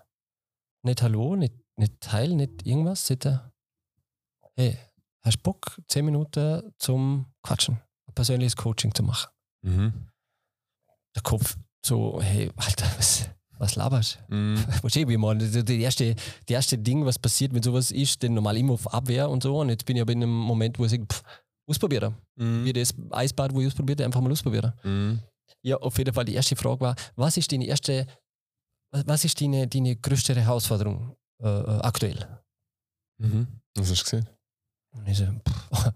Nicht Hallo, nicht, nicht Teil, nicht irgendwas. Er, hey, hast du Bock, 10 Minuten zum Quatschen, ein persönliches Coaching zu machen? Mhm. Der Kopf so, hey, Alter, was, was laberst du? Mhm. Verstehe ich, wie man. Das das erste, das erste Ding, was passiert, wenn sowas ist, denn normal immer auf Abwehr und so. Und jetzt bin ich aber in einem Moment, wo ich sage, pff, ausprobieren. Mhm. Wie das Eisbad, wo ich ausprobiert habe, einfach mal ausprobieren. Mhm. Ja, auf jeden Fall, die erste Frage war, was ist deine erste, was- was ist deine, deine größte Herausforderung äh, äh, aktuell? Mhm. Was hast du gesehen? Und ich so, pff,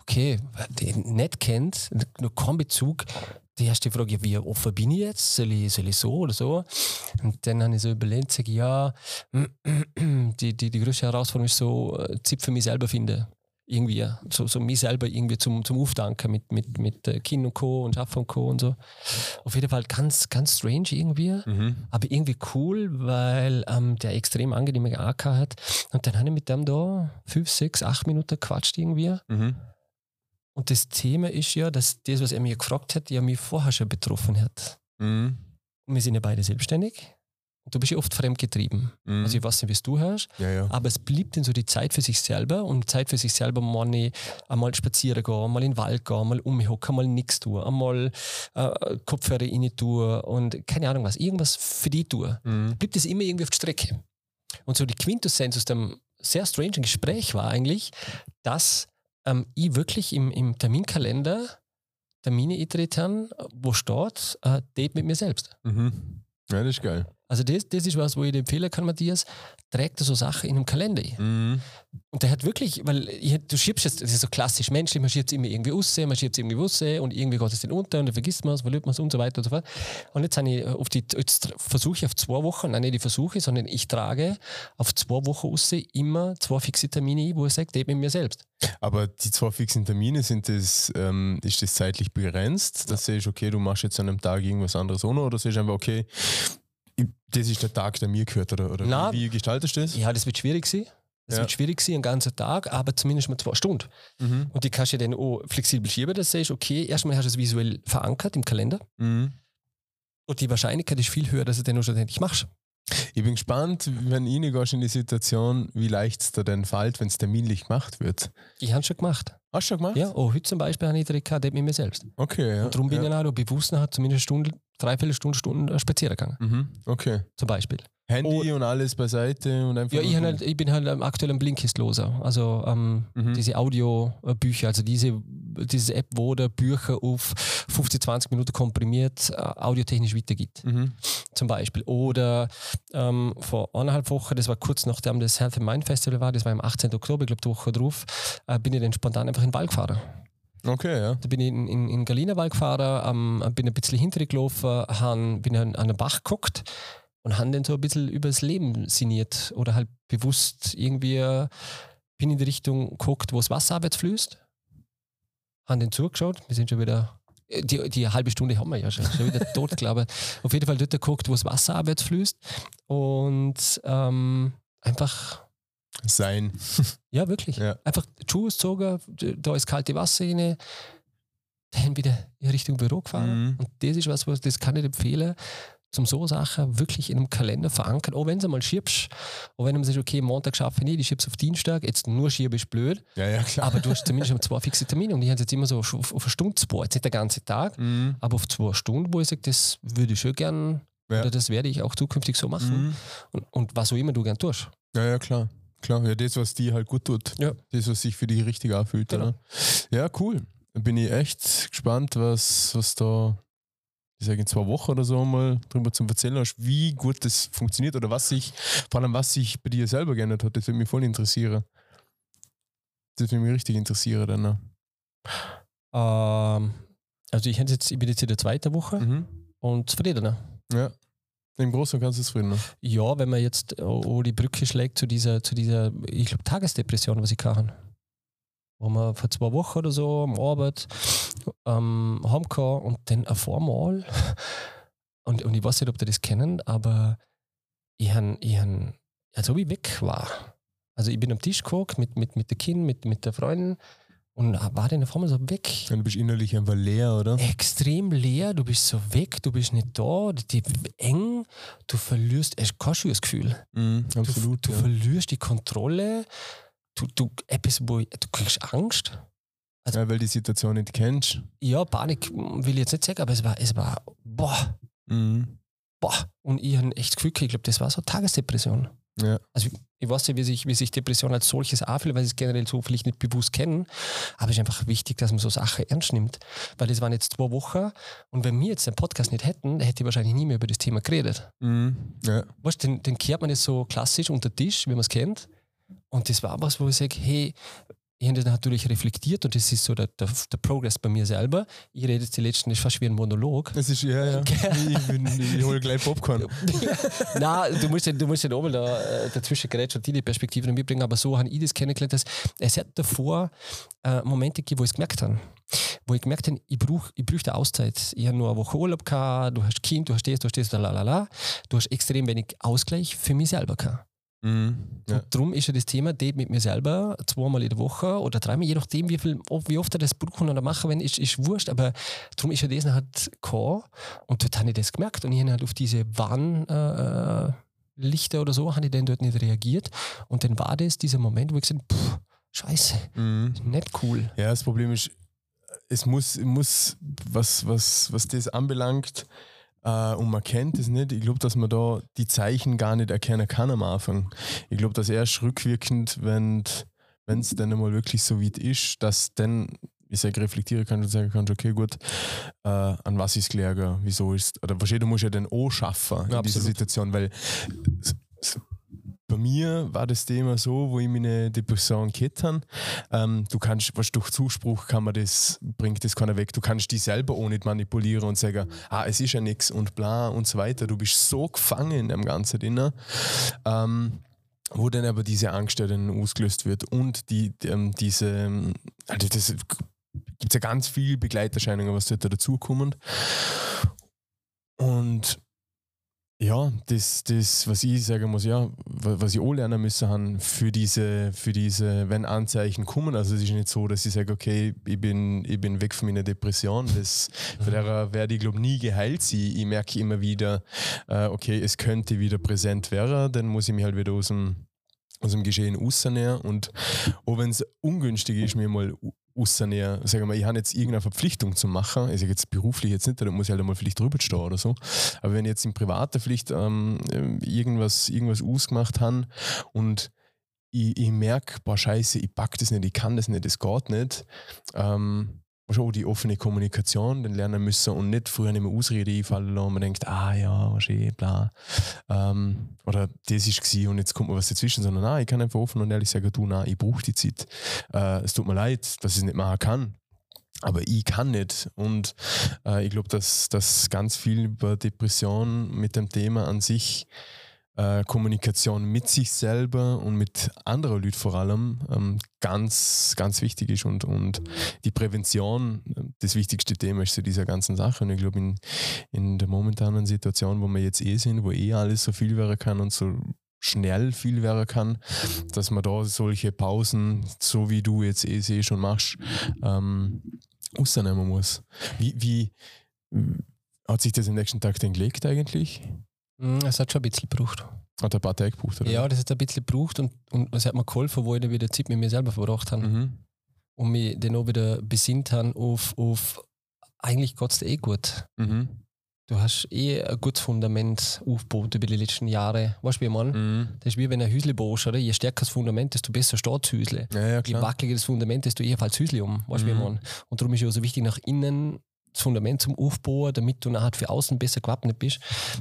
okay, den nicht kennt, noch keinen Bezug. Die erste Frage, ja, wie offen bin ich jetzt? Soll ich, soll ich so oder so? Und dann habe ich so überlegt, sage, ja, die, die, die größte Herausforderung ist so, äh, Zeit für mich selber finden. Irgendwie, so, so mich selber irgendwie zum, zum Aufdanken mit, mit, mit äh, Kind und Co. und Schaffen und Co. und so. Auf jeden Fall ganz, ganz strange irgendwie Mhm. aber irgendwie cool, weil ähm, der extrem angenehme AK hat. Und dann habe ich mit dem da fünf, sechs, acht Minuten gequatscht irgendwie. Mhm. Und das Thema ist ja, dass das, was er mir gefragt hat, ja mich vorher schon betroffen hat. Mhm. Und wir sind ja beide selbstständig. Du bist ja oft fremdgetrieben. Mhm. Also ich weiß nicht, wie es du hörst, ja, ja. aber es blieb dann so die Zeit für sich selber und Zeit für sich selber mal nicht einmal spazieren gehen, einmal in den Wald gehen, einmal umhocken, einmal nichts tun, einmal äh, Kopfhörer rein tun und keine Ahnung was, irgendwas für die tun Mhm. blieb das immer irgendwie auf der Strecke. Und so die Quintessenz aus dem sehr strangen Gespräch war eigentlich, dass ähm, ich wirklich im, im Terminkalender Termine eintreten wo steht, äh, Date mit mir selbst. Mhm. Ja, das ist geil. Also das, das ist was, wo ich dir empfehlen kann, Matthias, trägt so Sachen in einem Kalender ein. Mhm. Und der hat wirklich, weil ich, du schiebst jetzt, das ist so klassisch menschlich, man schiebt es immer irgendwie raus, man schiebt es irgendwie raus und irgendwie geht es dann unter und dann vergisst man es, verliert man es und so weiter und so fort. Und jetzt, habe ich auf die, jetzt versuche ich auf zwei Wochen, nein, nicht die Versuche, sondern ich trage auf zwei Wochen raus immer zwei fixe Termine ein, wo ich sage, date mit mir selbst. Aber die zwei fixen Termine, sind das, ähm, ist das zeitlich begrenzt? Dass du sagst, okay, du machst jetzt an einem Tag irgendwas anderes ohne oder sagst du einfach, okay, ich, das ist der Tag, der mir gehört oder, oder Na, wie, gestaltest du das? Ja, das wird schwierig sein. Das Ja. wird schwierig sein, einen ganzen Tag, aber zumindest mal zwei Stunden. Mhm. Und die kannst du dann auch flexibel schieben, dass du sagst, okay, erstmal hast du es visuell verankert im Kalender Mhm. und die Wahrscheinlichkeit ist viel höher, dass du den auch schlussendlich machst. Ich bin gespannt, wenn du in die Situation, wie leicht es dir denn fällt, wenn es terminlich gemacht wird. Ich habe es schon gemacht. Hast du schon gemacht? Ja, oh, heute zum Beispiel habe ich direkt gehabt, mit mir selbst. Okay, ja. Und darum bin ja. ich dann auch bewusst nachher zumindest eine Stunde, dreiviertel Stunde, Stunde äh, spazieren gegangen. Mhm. Okay. Zum Beispiel. Handy und alles beiseite und einfach. Ja, ich, halt, ich bin halt aktuell ein Blinkist-Loser. Also ähm, Mhm. diese Audiobücher, also diese, diese App, wo der Bücher auf 15, 20 Minuten komprimiert äh, audiotechnisch weitergibt. Mhm. Zum Beispiel. Oder ähm, vor eineinhalb Wochen, das war kurz nachdem das Health and Mind Festival war, das war am 18. Oktober, ich glaube die Woche drauf, äh, bin ich dann spontan einfach in den Wald gefahren. Okay, ja. Da bin ich in, in, in Galinawald gefahren, ähm, bin ein bisschen hintergelaufen, han, bin an, an den Bach geguckt und habe dann so ein bisschen über das Leben sinniert oder halt bewusst irgendwie äh, bin in die Richtung geguckt, wo das Wasser abwärts fließt. Haben den zugeschaut, wir sind schon wieder, äh, die, die halbe Stunde haben wir ja schon, schon wieder tot, glaube ich. Auf jeden Fall dort geguckt, wo das Wasser abwärts fließt und ähm, einfach Sein. ja, wirklich. Ja. Einfach Schuhe ausgezogen, da ist kalte Wasser rein, dann wieder in Richtung Büro gefahren. Mhm. Und das ist was, was das kann ich empfehlen, zum so Sachen wirklich in einem Kalender verankern. Auch wenn du mal schiebst, auch wenn du sagst, okay, Montag schaffe ich nicht, ich schieb's auf Dienstag, jetzt nur schieben ist blöd, Ja, ja, klar. aber du hast zumindest zwei fixe Termine und ich habe jetzt immer so auf, auf eine Stunde zwei, jetzt nicht den ganzen Tag, Mhm. aber auf zwei Stunden, wo ich sage, das würde ich schon gern Ja. oder das werde ich auch zukünftig so machen Mhm. und, und was auch immer du gern tust. Ja, ja, klar. Klar, ja, das, was dir halt gut tut. Ja. Das, was sich für dich richtig anfühlt. Genau. Ja, cool. Da bin ich echt gespannt, was, was da, ich sage in zwei Wochen oder so mal drüber zu erzählen hast, wie gut das funktioniert oder was sich, vor allem was sich bei dir selber geändert hat. Das würde mich voll interessieren. Das würde mich richtig interessieren dann. Ähm, also ich, jetzt, ich bin jetzt in der zweiten Woche Mhm. und zufrieden. Ja. Im Großen und Ganzen zufrieden. ne? Ja, wenn man jetzt oh, die Brücke schlägt zu dieser, zu dieser ich glaube, Tagesdepression, was ich hatte. Wo man vor zwei Wochen oder so am Arbeit ähm, heimkam und dann auf einmal und, und ich weiß nicht, ob ihr das kennen, aber ich habe, ich hab, als ob ich weg war. Also ich bin am Tisch geguckt mit, mit, mit der Kind, mit, mit der Freundin und war dann auf einmal so weg. Und du bist innerlich einfach leer, oder? Extrem leer, du bist so weg, du bist nicht da, die eng, du verlierst, es ist kein schönes Gefühl. Mhm, absolut. Du, du ja. verlierst die Kontrolle, du, du, etwas, wo, du kriegst Angst. ja, weil die Situation nicht kennst. Ja, Panik will ich jetzt nicht sagen, aber es war, es war, boah, Mhm. boah. Und ich habe echt das Gefühl, ich glaube, das war so Tagesdepression. Ja. Also ich, weiß nicht, wie sich, wie sich Depression als solches anfühlt, weil sie es generell so vielleicht nicht bewusst kennen. Aber es ist einfach wichtig, dass man so Sachen ernst nimmt. Weil das waren jetzt zwei Wochen und wenn wir jetzt den Podcast nicht hätten, hätte ich wahrscheinlich nie mehr über das Thema geredet. Mhm. ja. Weißt du, den, den kehrt man jetzt so klassisch unter den Tisch, wie man es kennt. Und das war was, wo ich sage, hey, ich habe das natürlich reflektiert und das ist so der, der, der Progress bei mir selber. Ich rede jetzt die letzten, das ist fast wie ein Monolog. Das ist, ja, ja. Ich, bin, ich hole gleich Popcorn. Nein, du musst, ja- du musst ja oben da, äh, dazwischen geredet und die Perspektive mitbringen, aber so habe ich das kennengelernt, dass es hat davor äh, Momente gegeben, wo ich es gemerkt habe. Wo ich gemerkt habe, ich brauche ich brauch eine Auszeit. Ich habe nur eine Woche Urlaub gehabt, du hast Kind, du hast das, du hast das, lalala. Du hast extrem wenig Ausgleich für mich selber gehabt. Mhm. Ja. Und darum ist ja das Thema Date mit mir selber zweimal in der Woche oder dreimal, je nachdem, wie, viel, wie oft er das oder machen, wenn ist, ist wurscht. Aber darum ist ja das halt gekommen. Und dort habe ich das gemerkt und ich habe halt auf diese Warnlichter äh, Lichter oder so, habe ich dann dort nicht reagiert. Und dann war das dieser Moment, wo ich gesagt habe, scheiße, Mhm. nicht cool. Ja, das Problem ist, es muss, muss was, was, was das anbelangt, äh, und man kennt es nicht, ich glaube, dass man da die Zeichen gar nicht erkennen kann am Anfang. Ich glaube, dass erst rückwirkend, wenn es dann einmal wirklich so weit ist, dass dann ich sage, reflektieren kann und sagen kann, okay, gut, äh, an was ist gelegen, wieso ist, oder wahrscheinlich, du musst ja dann auch schaffen in Ja, dieser. Situation, weil bei mir war das Thema so, wo ich meine Depression gehabt habe, ähm, du kannst, was durch Zuspruch kann man das, bringt das keiner weg. Du kannst dich selber auch nicht manipulieren und sagen, ah, es ist ja nichts und bla und so weiter. Du bist so gefangen in dem Ganzen drin. Ähm, wo dann aber diese Angst dann ausgelöst wird und die, ähm, diese, ähm, also das gibt ja ganz viele Begleiterscheinungen, was dort dazukommen. Und ja, das, das, was ich sagen muss, ja, wa- was ich auch lernen müssen haben für diese, für diese, wenn Anzeichen kommen, also es ist nicht so, dass ich sage, okay, ich bin, ich bin weg von meiner Depression, das, von der werde ich glaube nie geheilt sein. Ich merke immer wieder, äh, okay, es könnte wieder präsent werden, dann muss ich mich halt wieder aus dem, aus dem Geschehen rausnehmen und auch wenn es ungünstig ist, mir mal rausnehmen, sagen wir ich habe jetzt irgendeine Verpflichtung zu machen, ich jetzt beruflich jetzt nicht, da muss ich halt mal vielleicht drüber stehen oder so, aber wenn ich jetzt in privater Pflicht ähm, irgendwas, irgendwas ausgemacht habe und ich, ich merke, boah, scheiße, ich pack das nicht, ich kann das nicht, das geht nicht, ähm, schon die offene Kommunikation dann lernen müssen und nicht früher nicht mehr Ausrede einfallen lassen man denkt, ah ja, wahrscheinlich, bla. Ähm, oder das ist gewesen und jetzt kommt mir was dazwischen, sondern nein, ich kann einfach offen und ehrlich sagen, du, nein, ich brauche die Zeit. Äh, es tut mir leid, dass ich es nicht machen kann. Aber ich kann nicht. Und äh, ich glaube, dass, dass ganz viel über Depression mit dem Thema an sich, äh, Kommunikation mit sich selber und mit anderen Leuten vor allem, ähm, ganz, ganz wichtig ist. Und, und die Prävention äh, das wichtigste Thema ist zu dieser ganzen Sache. Und ich glaube, in, in der momentanen Situation, wo wir jetzt eh sind, wo eh alles so viel werden kann und so schnell viel werden kann, dass man da solche Pausen, so wie du jetzt eh siehst und machst, ähm, rausnehmen muss. Wie, wie hat sich das am nächsten Tag denn gelegt eigentlich? Mm, Es hat schon ein bisschen gebraucht. Hat ein paar Tage gebraucht, oder? Ja, das hat ein bisschen gebraucht und, und es hat mir geholfen, wo ich dann wieder Zeit mit mir selber verbracht habe. Mhm. und mich dann auch wieder besinnt habe auf, auf eigentlich geht es dir eh gut. Mhm. Du hast eh ein gutes Fundament aufgebaut über die letzten Jahre. Weißt du, wie meine? Mhm. Das ist wie wenn ein Häusle baust, oder? Je stärker das Fundament, desto besser steht das Häusle. Ja, ja, Je wackeliger das Fundament, desto eher fällt das Häusle um. Weißt du, wie Mhm. meine? Und darum ist es auch so wichtig, nach innen das Fundament zum Aufbauen, damit du nachher für außen besser gewappnet bist.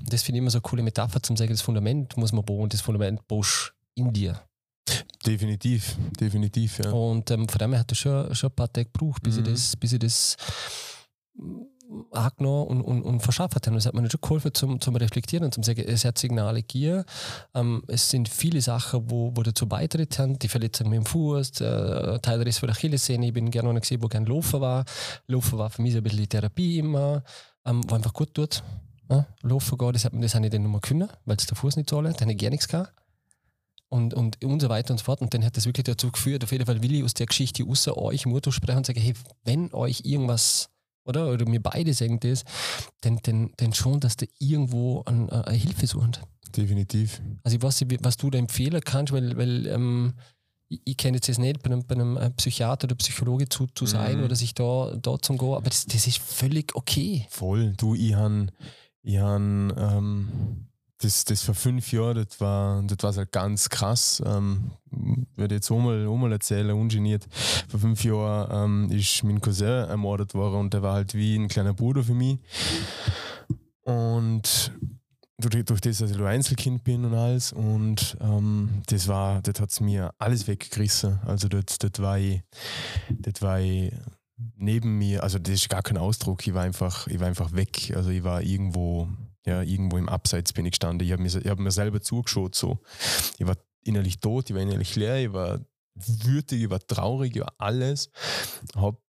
Das finde ich immer so eine coole Metapher zum sagen, das Fundament muss man bauen das Fundament baust in dir. Definitiv, definitiv, ja. Und ähm, von dem her hat es schon, schon ein paar Tage gebraucht, bis, Mhm. ich das, bis ich das angenommen und, und, und verschafft habe. Und das hat mir schon geholfen zum, zum Reflektieren und zum sagen, es hat Signale gegeben. Ähm, es sind viele Sachen, wo, wo dazu beitreten haben. Die Verletzung mit dem Fuß, der Teilriss von der Achillessehne. Ich bin gerne einer gesehen, wo gerne Laufen war. Laufen war für mich so ein bisschen die Therapie immer, ähm, wo einfach gut tut. Ja, laufen gehen, das, hat, das habe ich dann nicht mehr können, weil es der Fuß nicht zahlen, dann habe ich gar nichts gehabt. Und, und, und so weiter und so fort. Und dann hat das wirklich dazu geführt, auf jeden Fall will ich aus der Geschichte außer euch Mut sprechen und sagen, hey, wenn euch irgendwas, oder, oder mir beide sagen das, dann, dann, dann schon, dass der irgendwo an, äh, eine Hilfe sucht. Definitiv. Also ich weiß nicht, was du da empfehlen kannst, weil, weil ähm, ich, ich kenne jetzt das nicht, bei einem, bei einem äh, Psychiater oder Psychologe zu, zu sein Mhm. oder sich da, da zum gehen, aber das, das ist völlig okay. Voll. Du, ich han, ähm, das, das vor fünf Jahren, das war, das war halt ganz krass. Ähm, werde jetzt auch mal erzählen, ungeniert. Vor fünf Jahren ähm, ist mein Cousin ermordet worden und der war halt wie ein kleiner Bruder für mich. Und durch, durch das, dass ich ein Einzelkind bin und alles. Und ähm, das war, das hat es mir alles weggerissen. Also das, das war ich, das war ich neben mir, also das ist gar kein Ausdruck, ich war einfach, ich war einfach weg. Also ich war irgendwo, ja, irgendwo im Abseits bin ich gestanden. Ich habe mir, hab mir selber zugeschaut so. Ich war innerlich tot, ich war innerlich leer, ich war wütig, ich war traurig, ich war alles. Hab,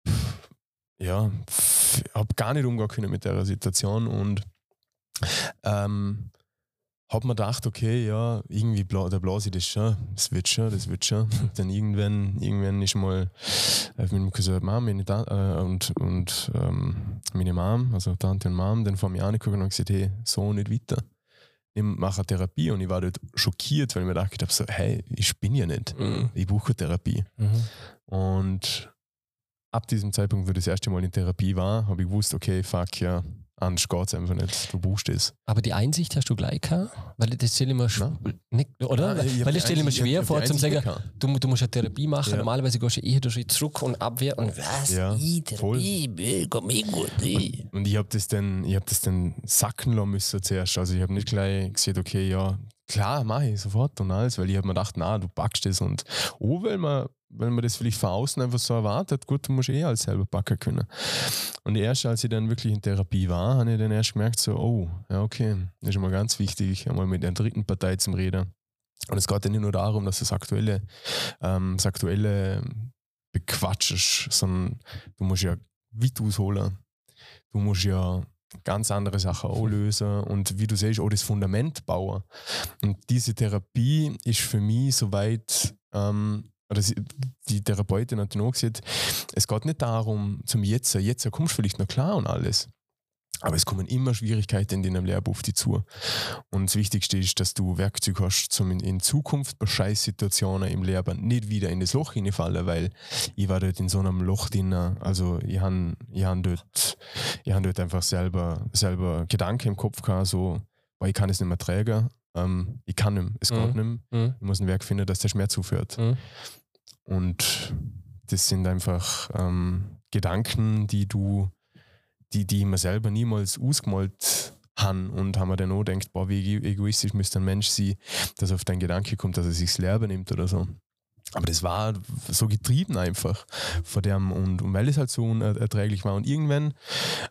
ja, hab gar nicht umgehen können mit der Situation und ähm, hab mir gedacht, okay, ja, irgendwie bla, da blase ich das schon, das wird schon, das wird schon. Dann irgendwann, irgendwann ist mal äh, mit dem Cousin Mom meine Ta äh, und, und ähm, meine Mom, also Tante und Mom, dann vor mir angeguckt und gesagt, hey, so nicht weiter. Ich mache eine Therapie und ich war dort schockiert, weil ich mir gedacht habe, so, hey, ich bin ja nicht. Mhm. Ich buche Therapie. Und ab diesem Zeitpunkt, wo ich das erste Mal in Therapie war, habe ich gewusst, okay, fuck, ja, anders geht es einfach nicht. Du buchst es. Aber die Einsicht hast du gleich gehabt? Weil das stelle ich mir nicht, oder? Ich hab weil das stelle ich mir schwer hab vor, Einsicht sagen, du, du musst eine Therapie machen. Ja. Normalerweise gehst du eher Schritt zurück und abwehr und was? Ja, ich, voll. Therapie, komm ich gut. Ich. Und ich habe das dann, ich habe das dann sacken lassen müssen zuerst. Also ich habe nicht gleich gesagt, okay, ja, klar, mache ich sofort und alles, weil ich habe mir gedacht, na, du packst das und oh, weil man, weil man das vielleicht von außen einfach so erwartet, gut, du musst eh alles selber packen können. Und erst als ich dann wirklich in Therapie war, habe ich dann erst gemerkt, so, oh, ja, okay, das ist immer ganz wichtig, einmal mit der dritten Partei zum Reden. Und es geht ja nicht nur darum, dass das aktuelle, ähm, das aktuelle bequatschst, sondern du musst ja weit ausholen. Du musst ja ganz andere Sachen auch lösen und wie du siehst, auch das Fundament bauen. Und diese Therapie ist für mich soweit, ähm, oder die Therapeutin hat dann auch gesagt, es geht nicht darum, zum Jetzt, jetzt kommst du vielleicht noch klar und alles. Aber es kommen immer Schwierigkeiten in deinem Leben auf dich zu. Und das Wichtigste ist, dass du Werkzeug hast, um in, in Zukunft bei Scheißsituationen im Leben nicht wieder in das Loch hineinfallen, weil ich war dort in so einem Loch drin. Also ich habe ich hab dort, ich hab dort einfach selber, selber Gedanken im Kopf gehabt, so, boah, ich kann es nicht mehr tragen. Ähm, ich kann nicht mehr, es Mhm. geht nicht mehr. Mhm. Ich muss ein Werk finden, das der Schmerz zuführt. Mhm. Und das sind einfach ähm, Gedanken, die du, die, die mir selber niemals ausgemalt haben und haben mir dann auch gedacht, boah, wie ego- egoistisch müsste ein Mensch sein, dass auf den Gedanke kommt, dass er sich das Leben nimmt oder so. Aber das war so getrieben einfach von dem und, und weil es halt so unerträglich war. Und irgendwann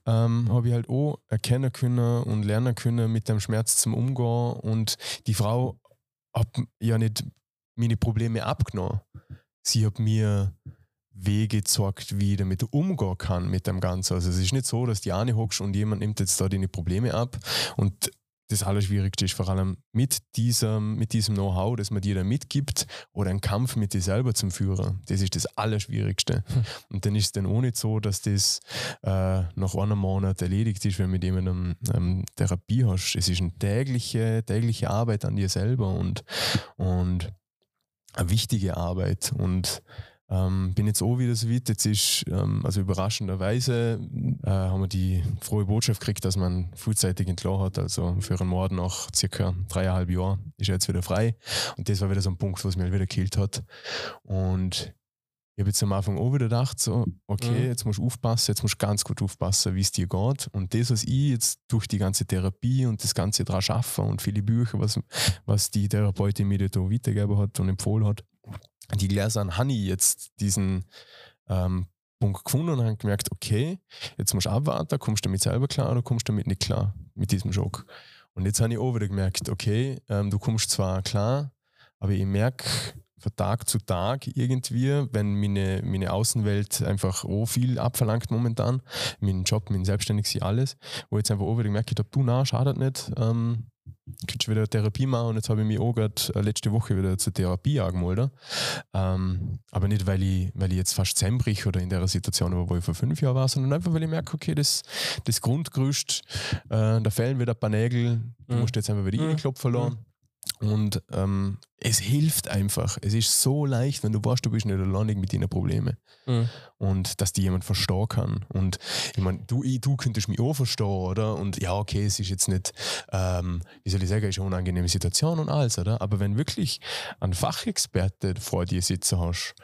ähm, habe ich halt auch erkennen können und lernen können, mit dem Schmerz zum Umgehen. Und die Frau hat ja nicht meine Probleme abgenommen. Sie hat mir Wege gezeigt, wie ich damit umgehen kann mit dem Ganzen. Also es ist nicht so, dass die eine hockst und jemand nimmt jetzt da deine Probleme ab. Und das Allerschwierigste ist vor allem mit diesem, mit diesem Know-how, das man dir da mitgibt, oder einen Kampf mit dir selber zum Führen. Das ist das Allerschwierigste. Und dann ist es dann auch nicht so, dass das äh, nach einem Monat erledigt ist, wenn du mit jemandem ähm, Therapie hast. Es ist eine tägliche, tägliche Arbeit an dir selber und, und eine wichtige Arbeit. Und ähm, bin jetzt auch wieder so weit. Jetzt ist, ähm, also überraschenderweise, äh, haben wir die frohe Botschaft gekriegt, dass man frühzeitig entlassen hat. Also für einen Mord nach circa dreieinhalb Jahren ist er jetzt wieder frei. Und das war wieder so ein Punkt, was halt wieder gekillt hat. Und ich habe jetzt am Anfang auch wieder gedacht, so, okay, Mhm. jetzt musst du aufpassen, jetzt musst du ganz gut aufpassen, wie es dir geht. Und das, was ich jetzt durch die ganze Therapie und das Ganze dran schaffe und viele Bücher, was, was die Therapeutin mir da weitergegeben hat und empfohlen hat, die gelesen habe ich jetzt diesen ähm, Punkt gefunden und habe gemerkt, okay, jetzt musst du abwarten, kommst du damit selber klar oder kommst du damit nicht klar, mit diesem Schock. Und jetzt habe ich auch wieder gemerkt, okay, ähm, du kommst zwar klar, aber ich merke, von Tag zu Tag irgendwie, wenn meine, meine Außenwelt einfach auch viel abverlangt momentan. Mein Job, mein Selbstständig, alles. Wo ich jetzt einfach auch wieder gemerkt habe, du, na, schadet nicht. Ähm, könntest wieder Therapie machen und jetzt habe ich mich auch gerade äh, letzte Woche wieder zur Therapie angemeldet. Ähm, aber nicht, weil ich, weil ich jetzt fast zusammenbrich oder in der Situation war, wo ich vor fünf Jahren war, sondern einfach, weil ich merke, okay, das, das Grundgerüst, äh, da fehlen wieder ein paar Nägel, du mhm. musst jetzt einfach wieder mhm. reinklopfen lassen. Und ähm, es hilft einfach. Es ist so leicht, wenn du weißt, du bist nicht alleine mit deinen Problemen. Mhm. Und dass die jemand verstehen kann. Und ich meine, du, du könntest mich auch verstehen, oder? Und ja, okay, es ist jetzt nicht, ähm, wie soll ich sagen, ist eine unangenehme Situation und alles, oder? Aber wenn wirklich ein Fachexperte vor dir sitzen hast,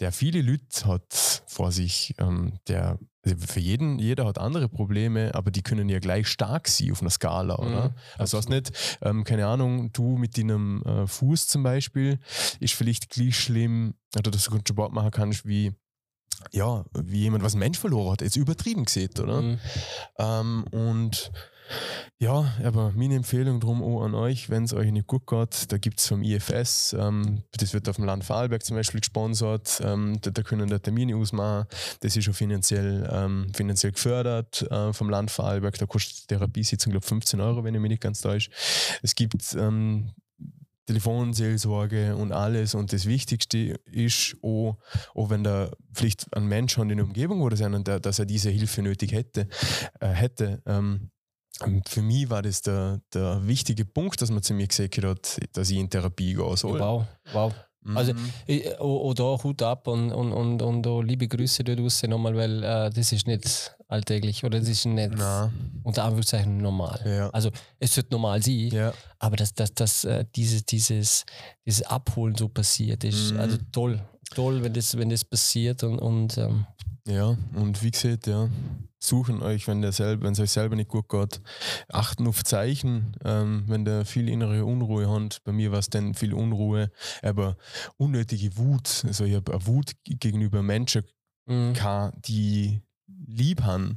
der viele Leute hat vor sich, ähm, der für jeden, jeder hat andere Probleme, aber die können ja gleich stark sein auf einer Skala, oder? Mhm, also hast nicht, ähm, keine Ahnung, du mit deinem äh, Fuß zum Beispiel ist vielleicht gleich schlimm, oder dass du guten Sport machen kannst wie ja, wie jemand, was ein Mensch verloren hat, jetzt übertrieben gesehen, oder? Mhm. Ähm, und ja, aber meine Empfehlung drum auch an euch, wenn es euch nicht gut geht, da gibt es vom IFS, ähm, das wird auf dem Land Vorarlberg zum Beispiel gesponsert, ähm, da, da, können da Termine ausmachen, das ist schon finanziell, ähm, finanziell gefördert äh, vom Land Vorarlberg, da kostet Therapiesitzung, glaube ich, 15 Euro, wenn ich mich nicht ganz täusche. Es gibt ähm, Telefonseelsorge und alles. Und das Wichtigste ist auch, auch wenn da vielleicht ein Mensch schon in der Umgebung oder sein, dass er diese Hilfe nötig hätte, äh, hätte ähm, für mich war das der, der wichtige Punkt, dass man zu mir gesagt hat, dass ich in Therapie gehen soll. Wow, wow. Also, mhm. ich, auch, da Hut ab und, und, und, und auch liebe Grüße dort raus nochmal, weil äh, das ist nicht alltäglich oder das ist nicht Nein. unter Anführungszeichen normal. Ja. Also, es wird normal sein, ja. aber dass, dass, dass äh, dieses, dieses, dieses Abholen so passiert, ist mhm. also toll. Toll, wenn das, wenn das passiert und, und ähm, ja, und wie gesagt, ja, suchen euch, wenn es euch selber nicht gut geht. Achten auf Zeichen, ähm, wenn der viel innere Unruhe hat. Bei mir war es dann viel Unruhe, aber unnötige Wut. Also ich habe Wut gegenüber Menschen, mhm. die lieb haben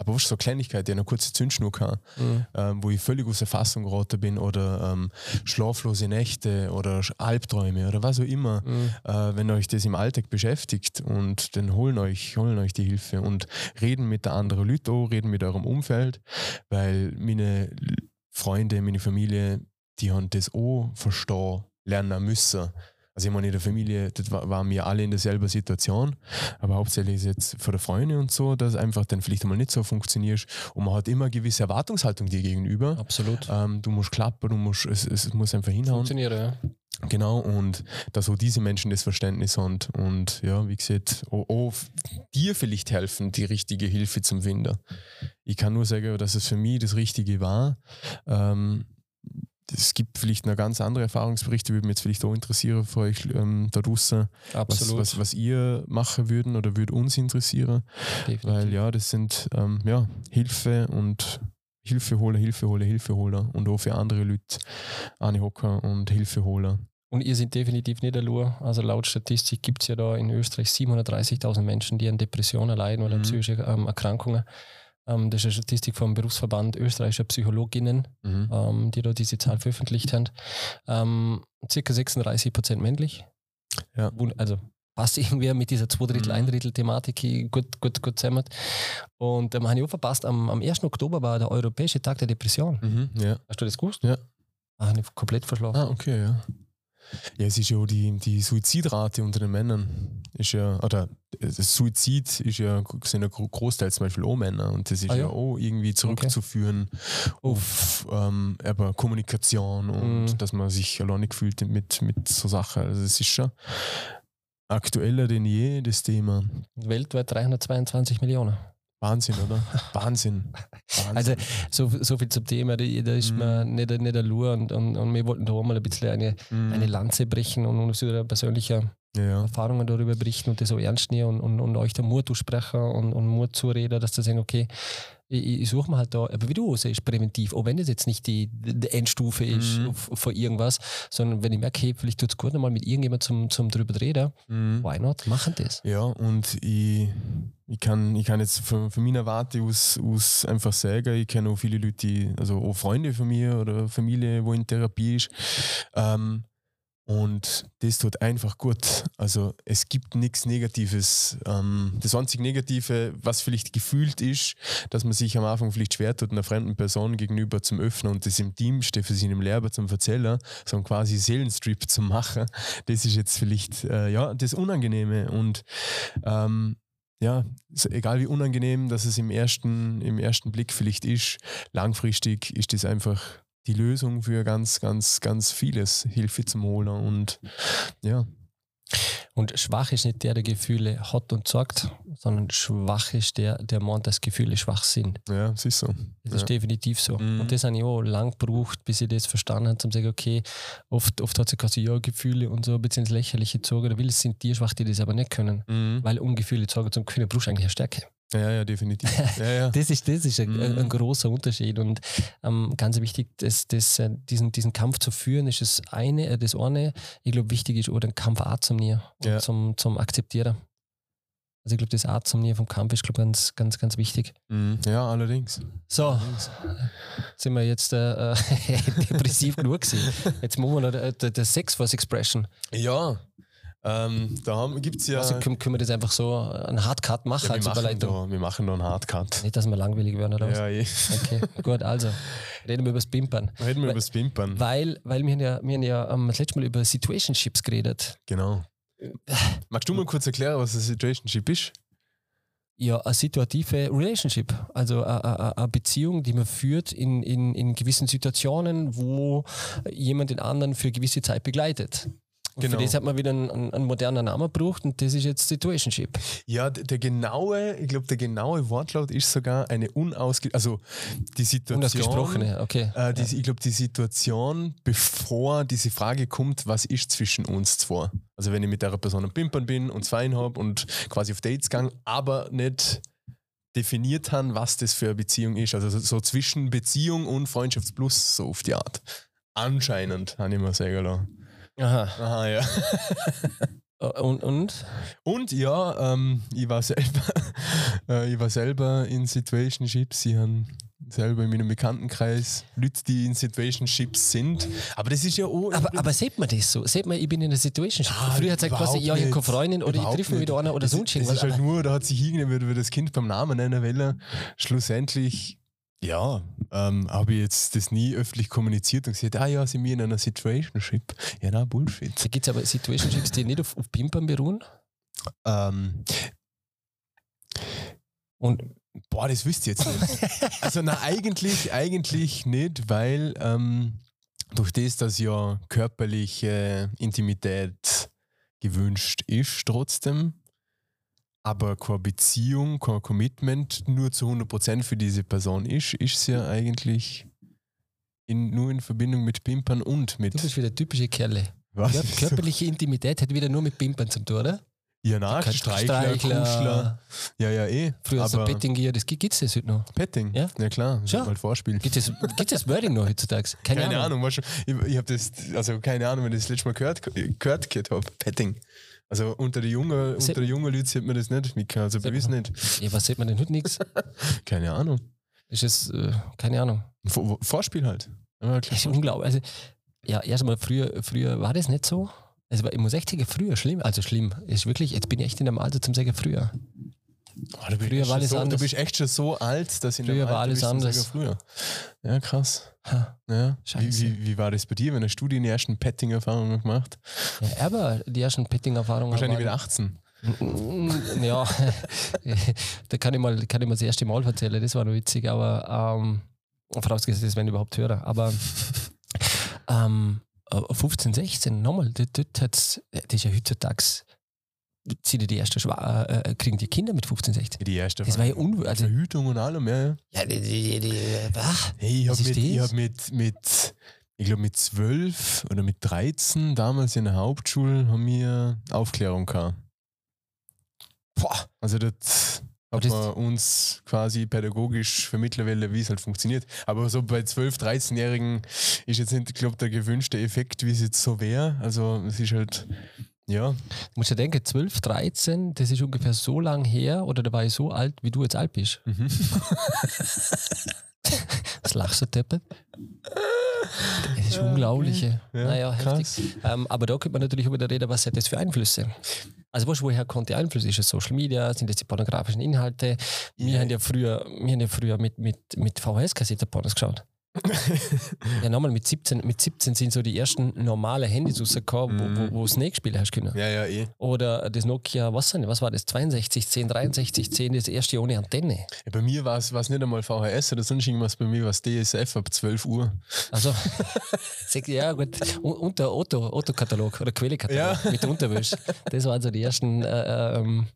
aber was so Kleinigkeit, die eine kurze Zündschnur kann, mhm. ähm, wo ich völlig aus der Fassung geraten bin oder ähm, schlaflose Nächte oder Albträume oder was auch immer, mhm. äh, wenn euch das im Alltag beschäftigt und dann holen euch, holen euch die Hilfe und reden mit der anderen Leute, reden mit eurem Umfeld, weil meine Freunde, meine Familie, die haben das auch verstehen lernen müssen also ich meine, in der Familie, das war, waren wir alle in derselben Situation, aber hauptsächlich ist jetzt für die Freunde und so, dass einfach dann vielleicht einmal nicht so funktioniert und man hat immer eine gewisse Erwartungshaltung dir gegenüber. Absolut. Ähm, du musst klappen, du musst, es, es muss einfach hinhauen. Funktionieren, ja. Genau, und dass auch diese Menschen das Verständnis haben und ja, wie gesagt, auch, auch dir vielleicht helfen, die richtige Hilfe zum Finden. Ich kann nur sagen, dass es für mich das Richtige war. Ähm, es gibt vielleicht noch ganz andere Erfahrungsberichte, würde mich jetzt vielleicht auch interessieren für euch ähm, da draußen, was, was, was, ihr machen würden oder würde uns interessieren. Definitiv. Weil ja, das sind ähm, ja, Hilfe und Hilfe holen, Hilfe holen, Hilfe holen und auch für andere Leute eine hocken und Hilfe holen. Und ihr seid definitiv nicht allein. Also laut Statistik gibt es ja da in Österreich 730.000 Menschen, die an Depressionen leiden oder mhm. psychische ähm, Erkrankungen. Ähm, das ist eine Statistik vom Berufsverband österreichischer Psychologinnen, mhm. ähm, die da diese Zahl veröffentlicht haben. Ähm, circa 36 Prozent männlich. Ja. Also passt irgendwie mit dieser zwei Drittel, mhm. ein Drittel Thematik gut, gut, gut zusammen. Und ähm, habe ich auch verpasst, am, am 1. Oktober war der Europäische Tag der Depression. Mhm, ja. Hast du das gewusst? Ja. Ah, habe ich komplett verschlafen. Ah, okay, ja. Ja, es ist ja die, die Suizidrate unter den Männern. Ist ja, oder das Suizid ist ja, sind ja Großteil zum Beispiel auch Männer und das ist ah, ja. ja. auch irgendwie zurückzuführen okay. auf ähm, aber Kommunikation und mhm. dass man sich alleine fühlt mit, mit so Sachen. Also es ist schon aktueller denn je, das Thema. Weltweit 322 Millionen. Wahnsinn, oder? Wahnsinn. Wahnsinn. Also so, so viel zum Thema, da, da ist mm. man nicht, nicht Lur und, und, und wir wollten da auch mal ein bisschen eine, mm. eine Lanze brechen und uns über persönliche ja. Erfahrungen darüber berichten und das so ernst nehmen und, und, und euch da Mut sprechen und, und Mut zureden, dass sie sagen, okay, ich, ich suche mir halt da, aber wie du sagst, präventiv, auch wenn das jetzt nicht die, die Endstufe ist mhm. von irgendwas, sondern wenn ich merke, hey, vielleicht tut es gut, nochmal mit irgendjemandem zum, zum drüber reden, mhm. why not? Machen das. Ja, und ich, ich, kann, ich kann jetzt von, von meiner Warte aus, aus einfach sagen, ich kenne auch viele Leute, die, also auch Freunde von mir oder Familie, wo in Therapie ist, ähm, Und das tut einfach gut. Also es gibt nichts Negatives. Ähm, das einzige Negative, was vielleicht gefühlt ist, dass man sich am Anfang vielleicht schwer tut, einer fremden Person gegenüber zum Öffnen und das im Team steht für seinem Lehrer zum Erzählen, so einen quasi Seelenstrip zu machen. Das ist jetzt vielleicht äh, ja das Unangenehme. Und ähm, ja, egal wie unangenehm dass es im ersten, im ersten Blick vielleicht ist, langfristig ist das einfach die Lösung für ganz, ganz, ganz vieles, Hilfe zum Holen und ja. Und schwach ist nicht der, der Gefühle hat und sagt, sondern schwach ist der, der meint, dass Gefühle schwach sind. Ja, es ist so. Das ja. ist definitiv so. Mhm. Und das habe ich auch lang gebraucht, bis ich das verstanden habe, zum zu sagen, okay, oft, oft hat sie quasi ja Gefühle und so ein bisschen ins Lächerliche gezogen, oder will es sind die schwach, die das aber nicht können. Mhm. Weil um Gefühle zu sagen, zum Gefühle brauchst du eigentlich eine Stärke. Ja, ja, definitiv. Ja, ja. Das ist, das ist ein, Mhm. ein großer Unterschied und ähm, ganz wichtig, das, das, äh, diesen, diesen Kampf zu führen, ist das eine. Äh, das eine. Ich glaube, wichtig ist auch den Kampf auch zum und Ja. zum, zum Akzeptieren. Also ich glaube, das Art zum Nehmen vom Kampf ist, glaube ganz, ganz, ganz wichtig. Mhm. ja, allerdings. So, sind wir jetzt äh, äh, depressiv genug gewesen. Jetzt machen wir noch der, Sex Force Expression. Ja, ähm, da gibt es ja. Also können, können wir das einfach so einen Hardcut machen ja wir, als machen Überleitung? da, wir machen da einen Hardcut. Nicht, dass wir langweilig werden oder was? Ja, eh. Okay, gut, also reden wir über das Pimpern. Reden wir Weil- über das Pimpern. Weil, weil wir haben ja, wir haben ja ähm, das letzte Mal über Situationships geredet. Genau. Magst du mal kurz erklären, was ein Situationship ist? Ja, eine situative Relationship, also eine, eine, Beziehung, die man führt in, in, in gewissen Situationen, wo jemand den anderen für eine gewisse Zeit begleitet. Und Genau. Für das hat man wieder einen, einen, einen modernen Namen gebraucht und das ist jetzt Situationship. Ja, d- der genaue, ich glaube, der genaue Wortlaut ist sogar eine unausge... Also die Situation... Unausgesprochene, okay. Äh, die, Ich glaube, die Situation, bevor diese Frage kommt, was ist zwischen uns zwei? Also wenn ich mit der Person am Pimpern bin und zwei habe und quasi auf Dates gang, aber nicht definiert haben, was das für eine Beziehung ist. Also so, zwischen Beziehung und Freundschaftsplus, so auf die Art. Anscheinend, habe ich mal sagen lassen. Aha. Aha, ja. Äh, Und, und? Und ja, ähm, ich war selber, äh, ich war selber in Situationships. Ich habe selber in meinem Bekanntenkreis Leute, die in Situationships sind. Aber das ist ja auch. Aber, aber sieht man das so? Sieht man, ich bin in einer Situationship? Ah, Früher hat es quasi, überhaupt ja, ich habe keine. Freundin oder ich treffe mich mit einer oder sonst ist- das ist irgendwas. halt nur, da hat sich irgendwie wird das Kind beim Namen nennen wollen. Schlussendlich, ja, ähm, habe ich jetzt das nie öffentlich kommuniziert und gesagt, ah ja, sind wir in einer Situationship. Ja, na, Bullshit. Da gibt es aber Situationships, die nicht auf, auf Pimpern beruhen. Ähm, Und Boah, das wüsste ich jetzt nicht. also na, eigentlich, eigentlich nicht, weil ähm, durch das, dass ja körperliche Intimität gewünscht ist trotzdem, aber keine Beziehung, kein Commitment nur zu 100% für diese Person ist, ist es ja eigentlich in, nur in Verbindung mit Pimpern und mit... du bist wieder typische Kerle. was? Kör körperliche Intimität hat wieder nur mit Pimpern zu tun, oder? Ja, na, Kein Streichler, Kuschler. Ja, ja, eh. Früher so aber Petting Gear, das gibt es das heute noch. Petting? Ja. ja klar. Schon. Mal Vorspiel. Gibt es das Wording noch heutzutage? Keine, Keine, Ahnung. Ahnung, du, ich, ich habe das, also keine Ahnung, wenn ich das letzte Mal gehört, gehört, gehört habe, Petting. Also unter den jungen, Se- unter den jungen Leuten sieht man das nicht, Mika, also gewiss man. nicht. Ja, was sieht man denn heute nichts? Keine Ahnung. Ist es, äh, keine Ahnung. Vor, Vorspiel halt. Ja, ist unglaublich. Also, ja, erstmal früher, früher war das nicht so. Also, ich muss echt sagen, früher schlimm. Also schlimm. Ist wirklich, jetzt bin ich echt in dem Alter zum sagen, früher. Oh, du, bist früher echt war schon alles so, du anders. bist echt schon so alt, dass in Früher war alles anders. Früher. Ja, krass. Ha. Ja. Wie, wie, wie war das bei dir? Wenn hast du die ersten Petting-Erfahrungen gemacht? Ja, aber die ersten Petting-Erfahrungen. Wahrscheinlich mit waren- 18. Mm, Ja, da kann ich, mal, kann ich mal das erste Mal erzählen, das war noch witzig, aber ähm, vorausgesetzt, das werden überhaupt hören. Aber ähm, äh, 15, 16, nochmal, dort hat's, das ist ja heutzutage, sind ja die ersten Schwa äh, äh, kriegen die Kinder mit 15, 16. Die erste Das war ja unwürdig. Also, Verhütung und allem, ja, ja. die, die, die, ach, Hey, ich Was habe mit, ich hab mit, mit, ich glaube mit 12 oder mit 13 damals in der Hauptschule haben wir Aufklärung gehabt. boah, Also das hat das- man uns quasi pädagogisch vermitteln wollen, wie es halt funktioniert. Aber so bei 12-, 13-Jährigen ist jetzt nicht, glaube der gewünschte Effekt, wie es jetzt so wäre. Also es ist halt, ja, du musst ja denken, 12, 13, das ist ungefähr so lang her, oder da war ich so alt, wie du jetzt alt bist. Mhm. Das lachst du, Teppet. Das ist unglaublich. Ja, naja, krass. heftig. Ähm, aber da könnte man natürlich über reden, was hat das für Einflüsse? Also weißt, woher kommt die Einflüsse? Ist es Social Media? Sind das die pornografischen Inhalte? Wir Ja. haben ja früher, wir haben ja früher mit, mit, mit VHS-Kassette Pornos geschaut. Ja, nochmal, mit 17, mit 17 sind so die ersten normale Handys rausgekommen, wo, wo, wo Snake spielen hast können. Ja, ja, eh. Oder das Nokia, was, sind, was war das? 62, 10, 63, 10, das erste ohne Antenne. Ja, bei mir war es nicht einmal VHS oder sonst irgendwas, bei mir war es DSF ab 12 Uhr. Also, ja gut, Un- unter Otto, Otto-Katalog oder Quelle-Katalog Ja. mit Unterwäsche. Das waren so die ersten äh, ähm,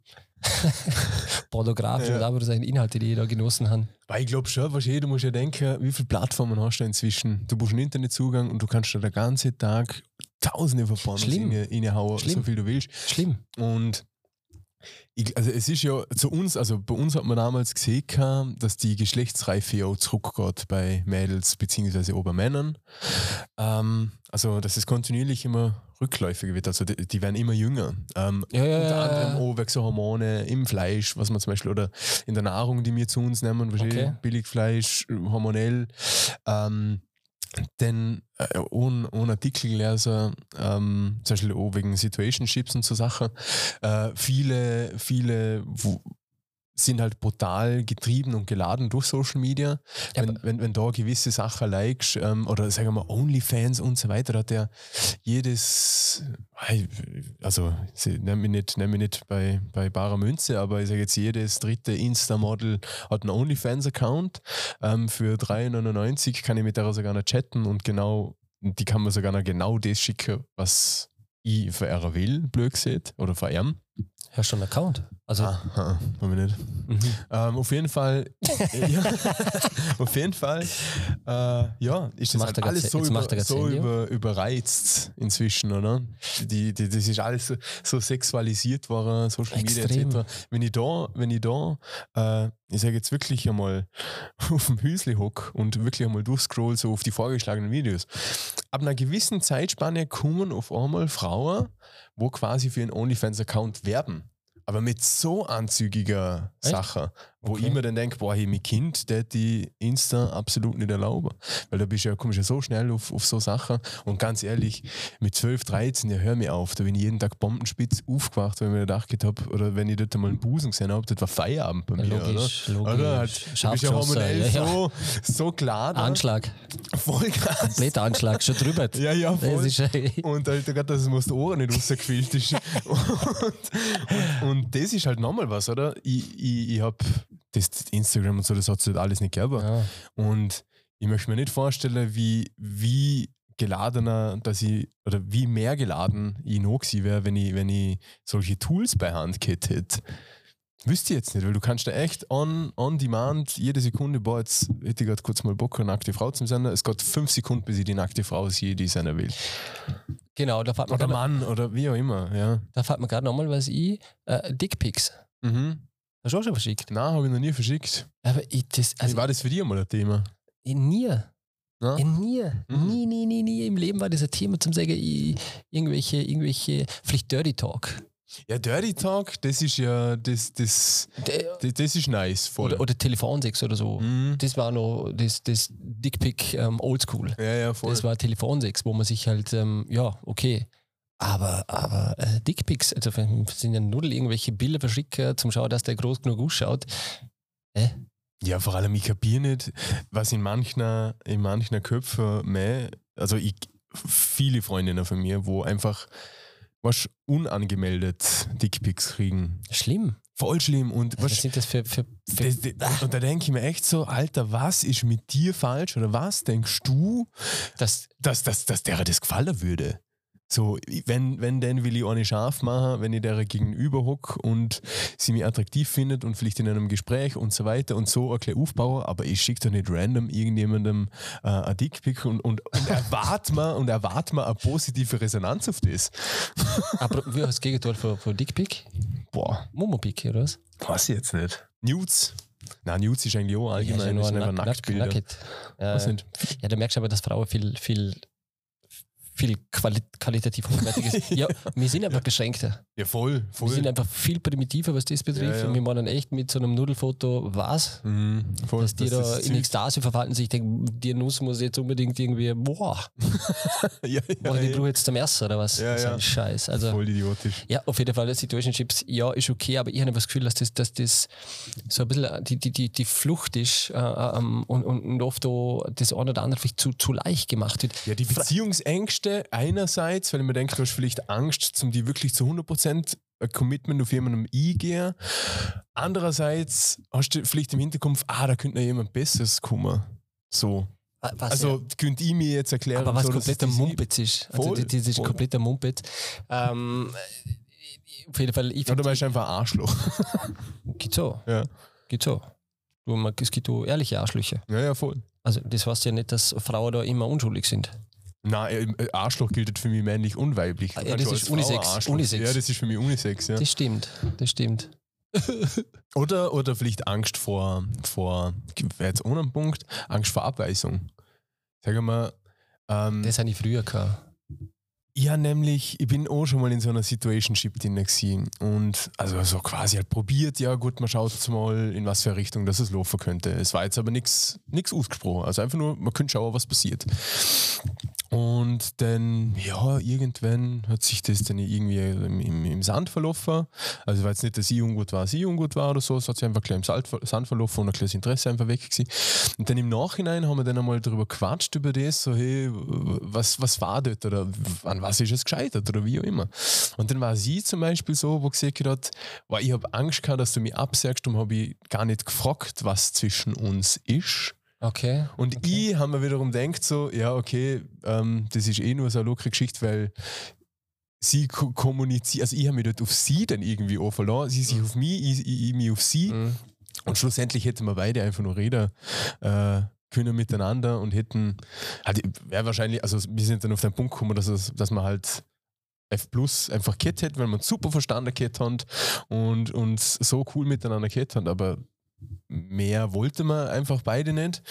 pornografischen, Ja. aber das sind Inhalte, die da genossen habe. Weil ich glaube schon, du, du musst ja denken, wie viele Plattformen hast du inzwischen? Du brauchst einen Internetzugang und du kannst da den ganzen Tag tausende von Pornos reinhauen, so viel du willst. Schlimm. Und ich, also es ist ja zu uns, also bei uns hat man damals gesehen, dass die Geschlechtsreife ja auch zurückgeht bei Mädels beziehungsweise auch bei Männern. Ähm, also dass es kontinuierlich immer rückläufiger wird, also die, die werden immer jünger. Ähm, Ja, ja, unter anderem auch wegen so Hormone im Fleisch, was man zum Beispiel, oder in der Nahrung, die wir zu uns nehmen. Okay. Billigfleisch, hormonell. Ähm, denn äh, ohne, ohne Artikel gelesen, ähm, zum Beispiel auch wegen Situationships und so Sachen, äh, viele, viele wo, sind halt brutal getrieben und geladen durch Social Media. Ja, wenn, wenn, wenn da gewisse Sachen likest ähm, oder sagen wir mal Onlyfans und so weiter, hat der jedes, also sie- nenn mich nicht, nenn mich nicht bei, bei barer Münze, aber ich sage jetzt, jedes dritte Insta-Model hat einen Onlyfans-Account. Ähm, für 3,99 kann ich mit der sogar noch chatten und genau, die kann man sogar noch genau das schicken, was ich für er will, blöd gesagt, oder für du schon einen Account? Also, Ah, ah, haben wir nicht. mhm. Ähm, auf jeden Fall, ja, auf jeden Fall, äh, ja, ist das halt alles so, über, er so über, überreizt inzwischen, oder? Die, die, das ist alles so, so sexualisiert worden, Social Media Extrem. etc. Wenn ich da, wenn ich da, äh, ich sage jetzt wirklich einmal auf dem Hüsli hock und wirklich einmal durchscroll, so auf die vorgeschlagenen Videos, ab einer gewissen Zeitspanne kommen auf einmal Frauen, wo quasi für einen OnlyFans-Account werben. Aber mit so anzügiger Echt? Sache, wo Okay. ich mir dann denke, boah, hey, mein Kind, der die Insta absolut nicht erlauben. Weil da bist ja, kommst du ja so schnell auf, auf so Sachen. Und ganz ehrlich, mit 12, 13, ja, hör mir auf, da bin ich jeden Tag bombenspitz aufgewacht, weil ich mir gedacht habe, oder wenn ich dort mal einen Busen gesehen habe, das war Feierabend bei mir, logisch, oder? logisch. Oder? Halt, du bist ja hormonell ja, ja. so, so klar, da. Anschlag. voll krass. Kompletter Anschlag, schon drüber. Ja, ja, voll. Und Alter, gerade, dass es mir aus den Ohren nicht rausgefilzt ist. und, und, und das ist halt nochmal was, oder? Ich, ich, ich habe das Instagram und so, das hat es halt alles nicht gegeben. ja. Und ich möchte mir nicht vorstellen, wie, wie geladener, dass ich, oder wie mehr geladen ich noch gewesen wäre, wenn ich, wenn ich solche Tools bei Hand gehabt hätte. Wüsste ich jetzt nicht, weil du kannst da echt on, on demand jede Sekunde, boah, jetzt hätte ich gerade kurz mal Bock, eine nackte Frau zu senden. Es geht fünf Sekunden, bis ich die nackte Frau sehe, die ich senden will. Genau, da fährt man Oder Mann, oder wie auch immer, ja. da fährt man gerade nochmal, was ich, äh, Dickpics. Mhm. Hast du auch schon verschickt? Nein, habe ich noch nie verschickt. Aber ich, das, also, war das für dich mal ein Thema? ich, nie. Ja? Ich, nie. Mhm. Nie, nie, nie, nie im Leben war das ein Thema zum sagen, ich, irgendwelche, irgendwelche, vielleicht Dirty Talk. Ja, Dirty Talk, das ist ja, das, das, das, das ist nice, voll. Oder, oder Telefonsex oder so. Mhm. Das war noch das, das Dickpick ähm, Oldschool. Ja, ja, voll. Das war Telefonsex, wo man sich halt, ähm, ja, okay. Aber, aber äh, Dickpics, also wenn- sind ja null irgendwelche Bilder verschicken, zum Schauen, dass der groß genug ausschaut. Ja, vor allem, ich kapiere nicht, was in manchen, in manchen Köpfen mehr, also ich, viele Freundinnen von mir, wo einfach was unangemeldet Dickpics kriegen. Schlimm. Voll schlimm. Und Was was, sind das für. für, für das, das, und da denke ich mir echt so, Alter, was ist mit dir falsch? Oder was denkst du, das, dass, dass, dass der das gefallen würde? So, wenn, wenn dann will ich eine scharf machen, wenn ich der gegenüber hock und sie mich attraktiv findet und vielleicht in einem Gespräch und so weiter und so ein bisschen aufbauen, aber ich schicke doch nicht random irgendjemandem äh, ein Dickpick und, und, und erwarte mal und erwarte mal eine positive Resonanz auf das. aber wie heißt das Gegenteil von, von Dickpick? Boah, Momopick, oder was? weiß ich jetzt nicht. Nudes? Nein, Nudes ist eigentlich auch allgemein, ja, sind einfach Nack- Nack- Nacktbilder. Nacket. Ja, nicht? ja, da merkst du aber, dass Frauen viel, viel, viel quali qualitativ hochwertiges. ja, wir sind einfach beschränkter. Ja, voll, voll. Wir sind einfach viel primitiver, was das betrifft. Ja, ja. Und wir meinen echt mit so einem Nudelfoto was, Mhm, voll. dass die Das da in. Ekstase verfalten. sich denken, die Nuss muss jetzt unbedingt irgendwie, boah, ja, ja, ich die ja. Brühe jetzt zum Essen oder was? Ja, so ja. ein Scheiß. Also, Voll idiotisch. ja, auf jeden Fall, Situationships, ja, ist okay, aber ich habe das Gefühl, dass das, dass das so ein bisschen die, die, die, die Flucht ist äh, ähm, und, und, und oft auch das eine oder andere vielleicht zu, zu leicht gemacht wird. Ja, die Fra- Beziehungsängste einerseits, weil ich mir denke, du hast vielleicht Angst, zum die wirklich zu 100% ein Commitment auf jemandem eingehen. Andererseits hast du vielleicht im Hinterkopf, ah, da könnte noch jemand Besseres kommen. So. Was Also könnte ich mir jetzt erklären, Aber was so, kompletter das Mumpitz ist. Also Voll, das, das ist voll. kompletter Mumpitz. Ähm, auf jeden Fall, ich Oder finde, meinst du einfach Arschloch? geht so. Ja. Geht so. Du, man, es gibt auch ehrliche Arschlöcher. Ja, ja, voll. Also das heißt ja nicht, dass Frauen da immer unschuldig sind. Nein, äh, Arschloch gilt für mich männlich und weiblich. Du Ah, ja, das ist Unisex, Unisex. Ja, das ist für mich Unisex, ja. Das stimmt, das stimmt. Oder, oder vielleicht Angst vor, vor jetzt ohne einen Punkt, Angst vor Abweisung. Sagen wir, ähm, Das habe ich früher gehabt. ja, nämlich, ich bin auch schon mal in so einer Situationship drin gewesen und also so quasi halt probiert, ja gut, man schaut jetzt mal, in was für eine Richtung das es laufen könnte. Es war jetzt aber nichts ausgesprochen, also einfach nur, man könnte schauen, was passiert. Und dann, ja, irgendwann hat sich das dann irgendwie im, im, im Sand verlaufen. Also war jetzt nicht, dass ich ungut war, sie ungut war oder so, es hat sich einfach gleich im Sand, verlaufen und ein kleines Interesse einfach weg gewesen. Und dann im Nachhinein haben wir dann einmal darüber gequatscht, über das, so, hey, was, was war dort oder an was ist es gescheitert oder wie auch immer. Und dann war sie zum Beispiel so, wo gesagt hat, wow, ich habe Angst gehabt, dass du mich absagst und habe ich gar nicht gefragt, was zwischen uns ist. Okay. Und Okay. ich habe mir wiederum gedacht, so, ja, okay, ähm, das ist eh nur so eine lockere Geschichte, weil sie ko- kommuniziert, also ich habe mich dort auf sie dann irgendwie auch verloren, sie sich auf mich, ich, ich, ich mich auf sie. Mhm. Und schlussendlich hätten wir beide einfach nur reden äh, können miteinander und hätten, halt, wäre wahrscheinlich, also wir sind dann auf den Punkt gekommen, dass, es, dass man halt F Plus einfach gehabt hätte, weil man super verstanden gehabt hat und, und so cool miteinander gehabt hat, aber mehr wollte man einfach beide nicht.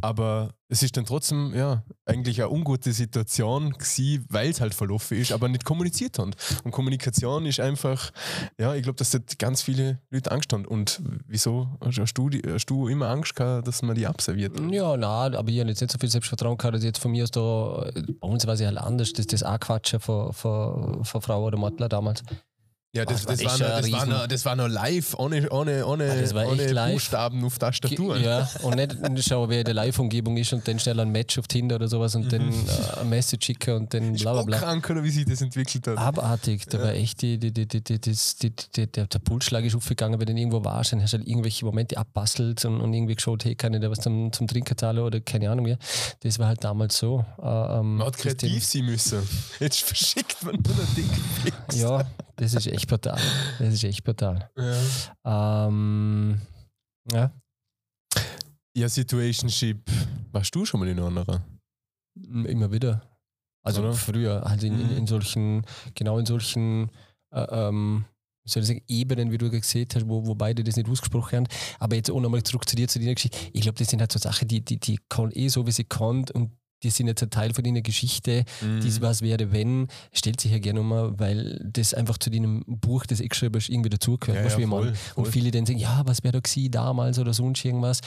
Aber es ist dann trotzdem, ja, eigentlich eine ungute Situation gewesen, weil es halt verlaufen ist, aber nicht kommuniziert haben. Und Kommunikation ist einfach, ja, ich glaube, dass dort ganz viele Leute Angst haben. Und wieso hast du, hast du immer Angst gehabt, dass man die abserviert? Ja, nein, aber ich habe jetzt nicht so viel Selbstvertrauen gehabt, dass jetzt von mir aus da, bei uns war es halt anders, das, das auch Quatschen von, von, von Frau oder Matler damals. Ja, das, das das, war das, war, noch, das war noch live, ohne, ohne, ohne, Ah, war echt ohne. Buchstaben auf Tastaturen. Ja, und nicht schauen, wer in der Live-Umgebung ist und dann schnell ein Match auf Tinder oder sowas und dann äh, ein Message schicken und dann bla bla bla. krank, oder wie sich das entwickelt hat. Abartig, da war echt die, die, die, die, die, die, die, der, der Pulsschlag ist aufgegangen, wenn du irgendwo warst, dann hast du halt irgendwelche Momente abbastelt und, und irgendwie geschaut, hey, kann ich da was zum, zum Trinken zahlen oder keine Ahnung mehr. Das war halt damals so. Äh, ähm, Man hat kreativ sein müssen. Jetzt verschickt man nur noch Dickpics. Ja, das ist echt brutal. Das ist echt brutal. ja. Ähm, ja, Ja, Situationship. Warst du schon mal in einer? immer wieder. Also Oder? früher, halt in, in, Mhm. in solchen, genau in solchen äh, ähm, soll ich sagen, Ebenen, wie du gesehen hast, wo, wo beide das nicht ausgesprochen haben. Aber jetzt auch nochmal zurück zu dir, zu deiner Geschichte. Ich glaube, das sind halt so Sachen, die, die, die kann eh so, wie sie kann und die sind jetzt ein Teil von deiner Geschichte. Mhm. Dies was wäre, wenn, stellt sich ja gerne mal, weil das einfach zu deinem Buch, das ich geschrieben hast, irgendwie dazugehört. Ja, ja, man- voll, Und voll. viele dann sagen, ja, was wäre da gewesen damals oder sonst irgendwas.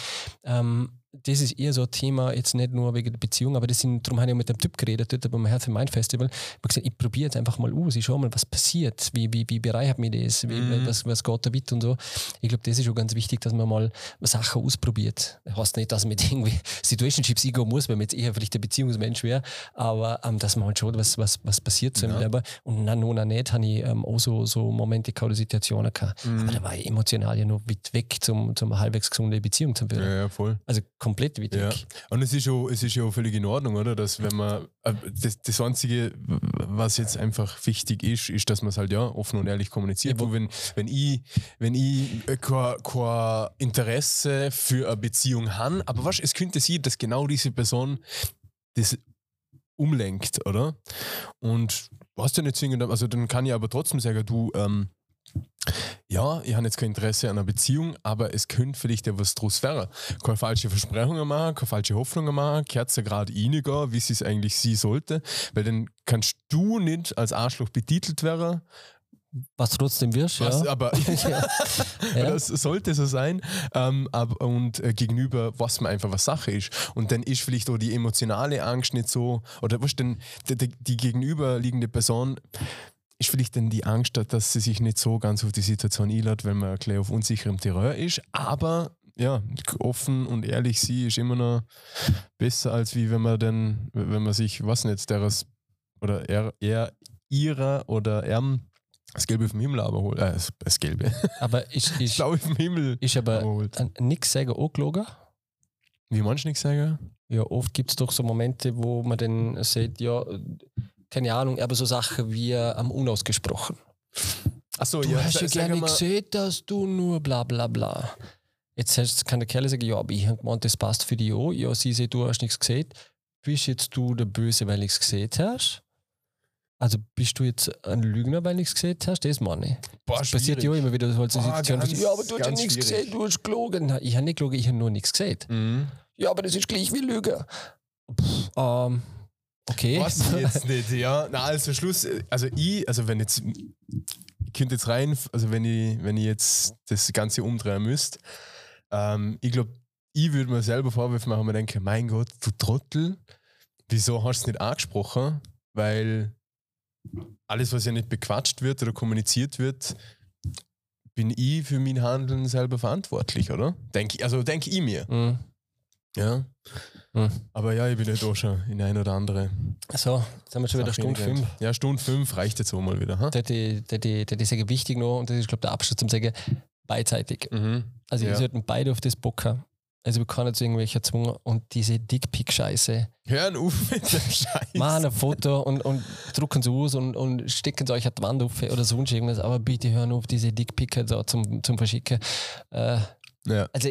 Ähm, das ist eher so ein Thema, jetzt nicht nur wegen der Beziehung, aber das sind, darum habe ich auch mit dem Typ geredet, dort beim Health and Mind Festival. Ich habe gesagt, ich probiere jetzt einfach mal aus, ich schaue mal, was passiert, wie, wie, wie bereichert mich das, wie, Mhm. was, was geht da mit und so. Ich glaube, das ist schon ganz wichtig, dass man mal Sachen ausprobiert. Das heißt nicht, dass man mit irgendwie Situationships eingehen muss, weil man jetzt eher vielleicht ein Beziehungsmensch wäre, aber ähm, dass man halt schaut, was, was, was passiert so im Ja. Leben. Und nein, noch nicht, habe ich ähm, auch so, so Momente gehabt Situationen gehabt. Mhm. Aber da war ich emotional ja noch weit weg, zum, zum halbwegs gesunde Beziehung zu führen. Ja, ja, voll. Also komplett weit Ja. Und es ist, ja, es ist ja auch völlig in Ordnung, oder? Dass wenn man äh, das, das Einzige, was jetzt einfach wichtig ist, ist, dass man es halt ja offen und ehrlich kommuniziert. Ja, wenn, wenn ich, wenn ich äh, kein, kein Interesse für eine Beziehung habe, aber was, es könnte sein, dass genau diese Person das umlenkt, oder? Und was denn nicht zwingend, also dann kann ich aber trotzdem sagen, du, ähm, ja, ich habe jetzt kein Interesse an einer Beziehung, aber es könnte vielleicht ja was draus werden. Keine falsche Versprechungen machen, keine falsche Hoffnungen machen, Kerze gerade einiger, wie sie es eigentlich sie sollte, weil dann kannst du nicht als Arschloch betitelt werden, Was trotzdem wirst, was, ja. aber ja. Das sollte so sein ähm, ab, und äh, gegenüber, was man einfach was Sache ist. Und dann ist vielleicht auch die emotionale Angst nicht so, oder was denn, die, die, die gegenüberliegende Person ist vielleicht dann die Angst, dass sie sich nicht so ganz auf die Situation einlädt, weil man gleich auf unsicherem Terrain ist. Aber ja, offen und ehrlich sie ist immer noch besser, als wie wenn man dann, wenn man sich, was nicht, deres oder er, er ihrer oder er das Gelbe vom Himmel aber holt. Äh, das, das Gelbe. Aber ist, Das ist, Blaue vom Himmel ist aber nichts sagen auch gelogen? Wie manche nicht sagen? Ja, oft gibt es doch so Momente, wo man dann sagt, ja, keine Ahnung, aber so Sachen wie äh, am unausgesprochen. Achso, Du hast ja gerne gesehen, dass du nur bla bla bla. Jetzt kann der Kerl sagen, ja, aber ich habe gemeint, das passt für dich auch. Ja, sie sagt, du hast nichts gesehen. Bist jetzt du der Böse, weil ich es gesehen hast? Also bist du jetzt ein Lügner, weil ich es gesehen hast? Das meine ich. Boah, Das passiert ja immer wieder so Situation. ganz- ja, aber du hast ja nichts gesehen, du hast gelogen. Nein, Ich habe nicht gelogen, ich habe nur nichts gesehen. Mhm. Ja, aber das ist gleich wie Lügen. Pff, ähm, okay. Was jetzt nicht, ja. Na, also Schluss, also ich, also wenn jetzt, ich könnte jetzt rein, also wenn ich, wenn ich jetzt das Ganze umdrehen müsste, ähm, ich glaube, ich würde mir selber Vorwürfe machen und mir denke, mein Gott, du Trottel, wieso hast du es nicht angesprochen? Weil alles, was ja nicht bequatscht wird oder kommuniziert wird, bin ich für mein Handeln selber verantwortlich, oder? Denk, also denke ich mir. Mhm. Ja. Mhm. Aber ja, ich bin nicht auch schon in ein oder andere. So, jetzt haben wir schon wieder Stunde fünf. Ja, Stunde fünf reicht jetzt auch mal wieder. Ha? Das ist sagen wichtig noch, und das ist, glaube ich, der Abschluss zum Sagen, beidseitig. Mhm. Also, Ja. wir sollten beide auf das Bock haben. Also, wir können zu irgendwelcher Zwungen und diese Dickpick-Scheiße. Hören auf mit dem Scheiß. Machen ein Foto und, und drucken es aus und, und stecken es euch an die Wand auf oder sonst irgendwas. Aber bitte hören auf, diese Dickpicker da zum, zum Verschicken. Äh, Ja, also,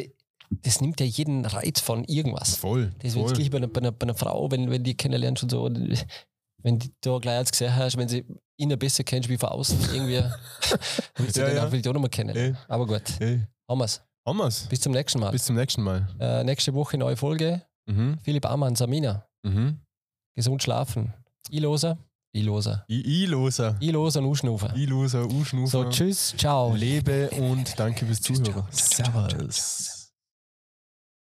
das nimmt ja jeden Reiz von irgendwas. voll. Das ist voll. jetzt gleich bei einer, bei, einer, bei einer Frau, wenn, wenn die kennenlernst und so, wenn die da gleich als gesehen hast, wenn sie ihn besser kennst wie von außen, irgendwie, willst du Ja, den ja. auch auch nochmal kennen. Ey, Aber gut, ey. haben wir's. Haben wir's. Bis zum nächsten Mal. Bis zum nächsten Mal. Äh, nächste Woche neue Folge. Mhm. Philipp Ammann, Samina. Mhm. Gesund schlafen. Ich-loser. Ich-loser. I- I-loser. Ich-loser und Uschnufer. I-loser, U-Schnufer. So, tschüss, ciao. Lebe und danke fürs Zuhören. Servus.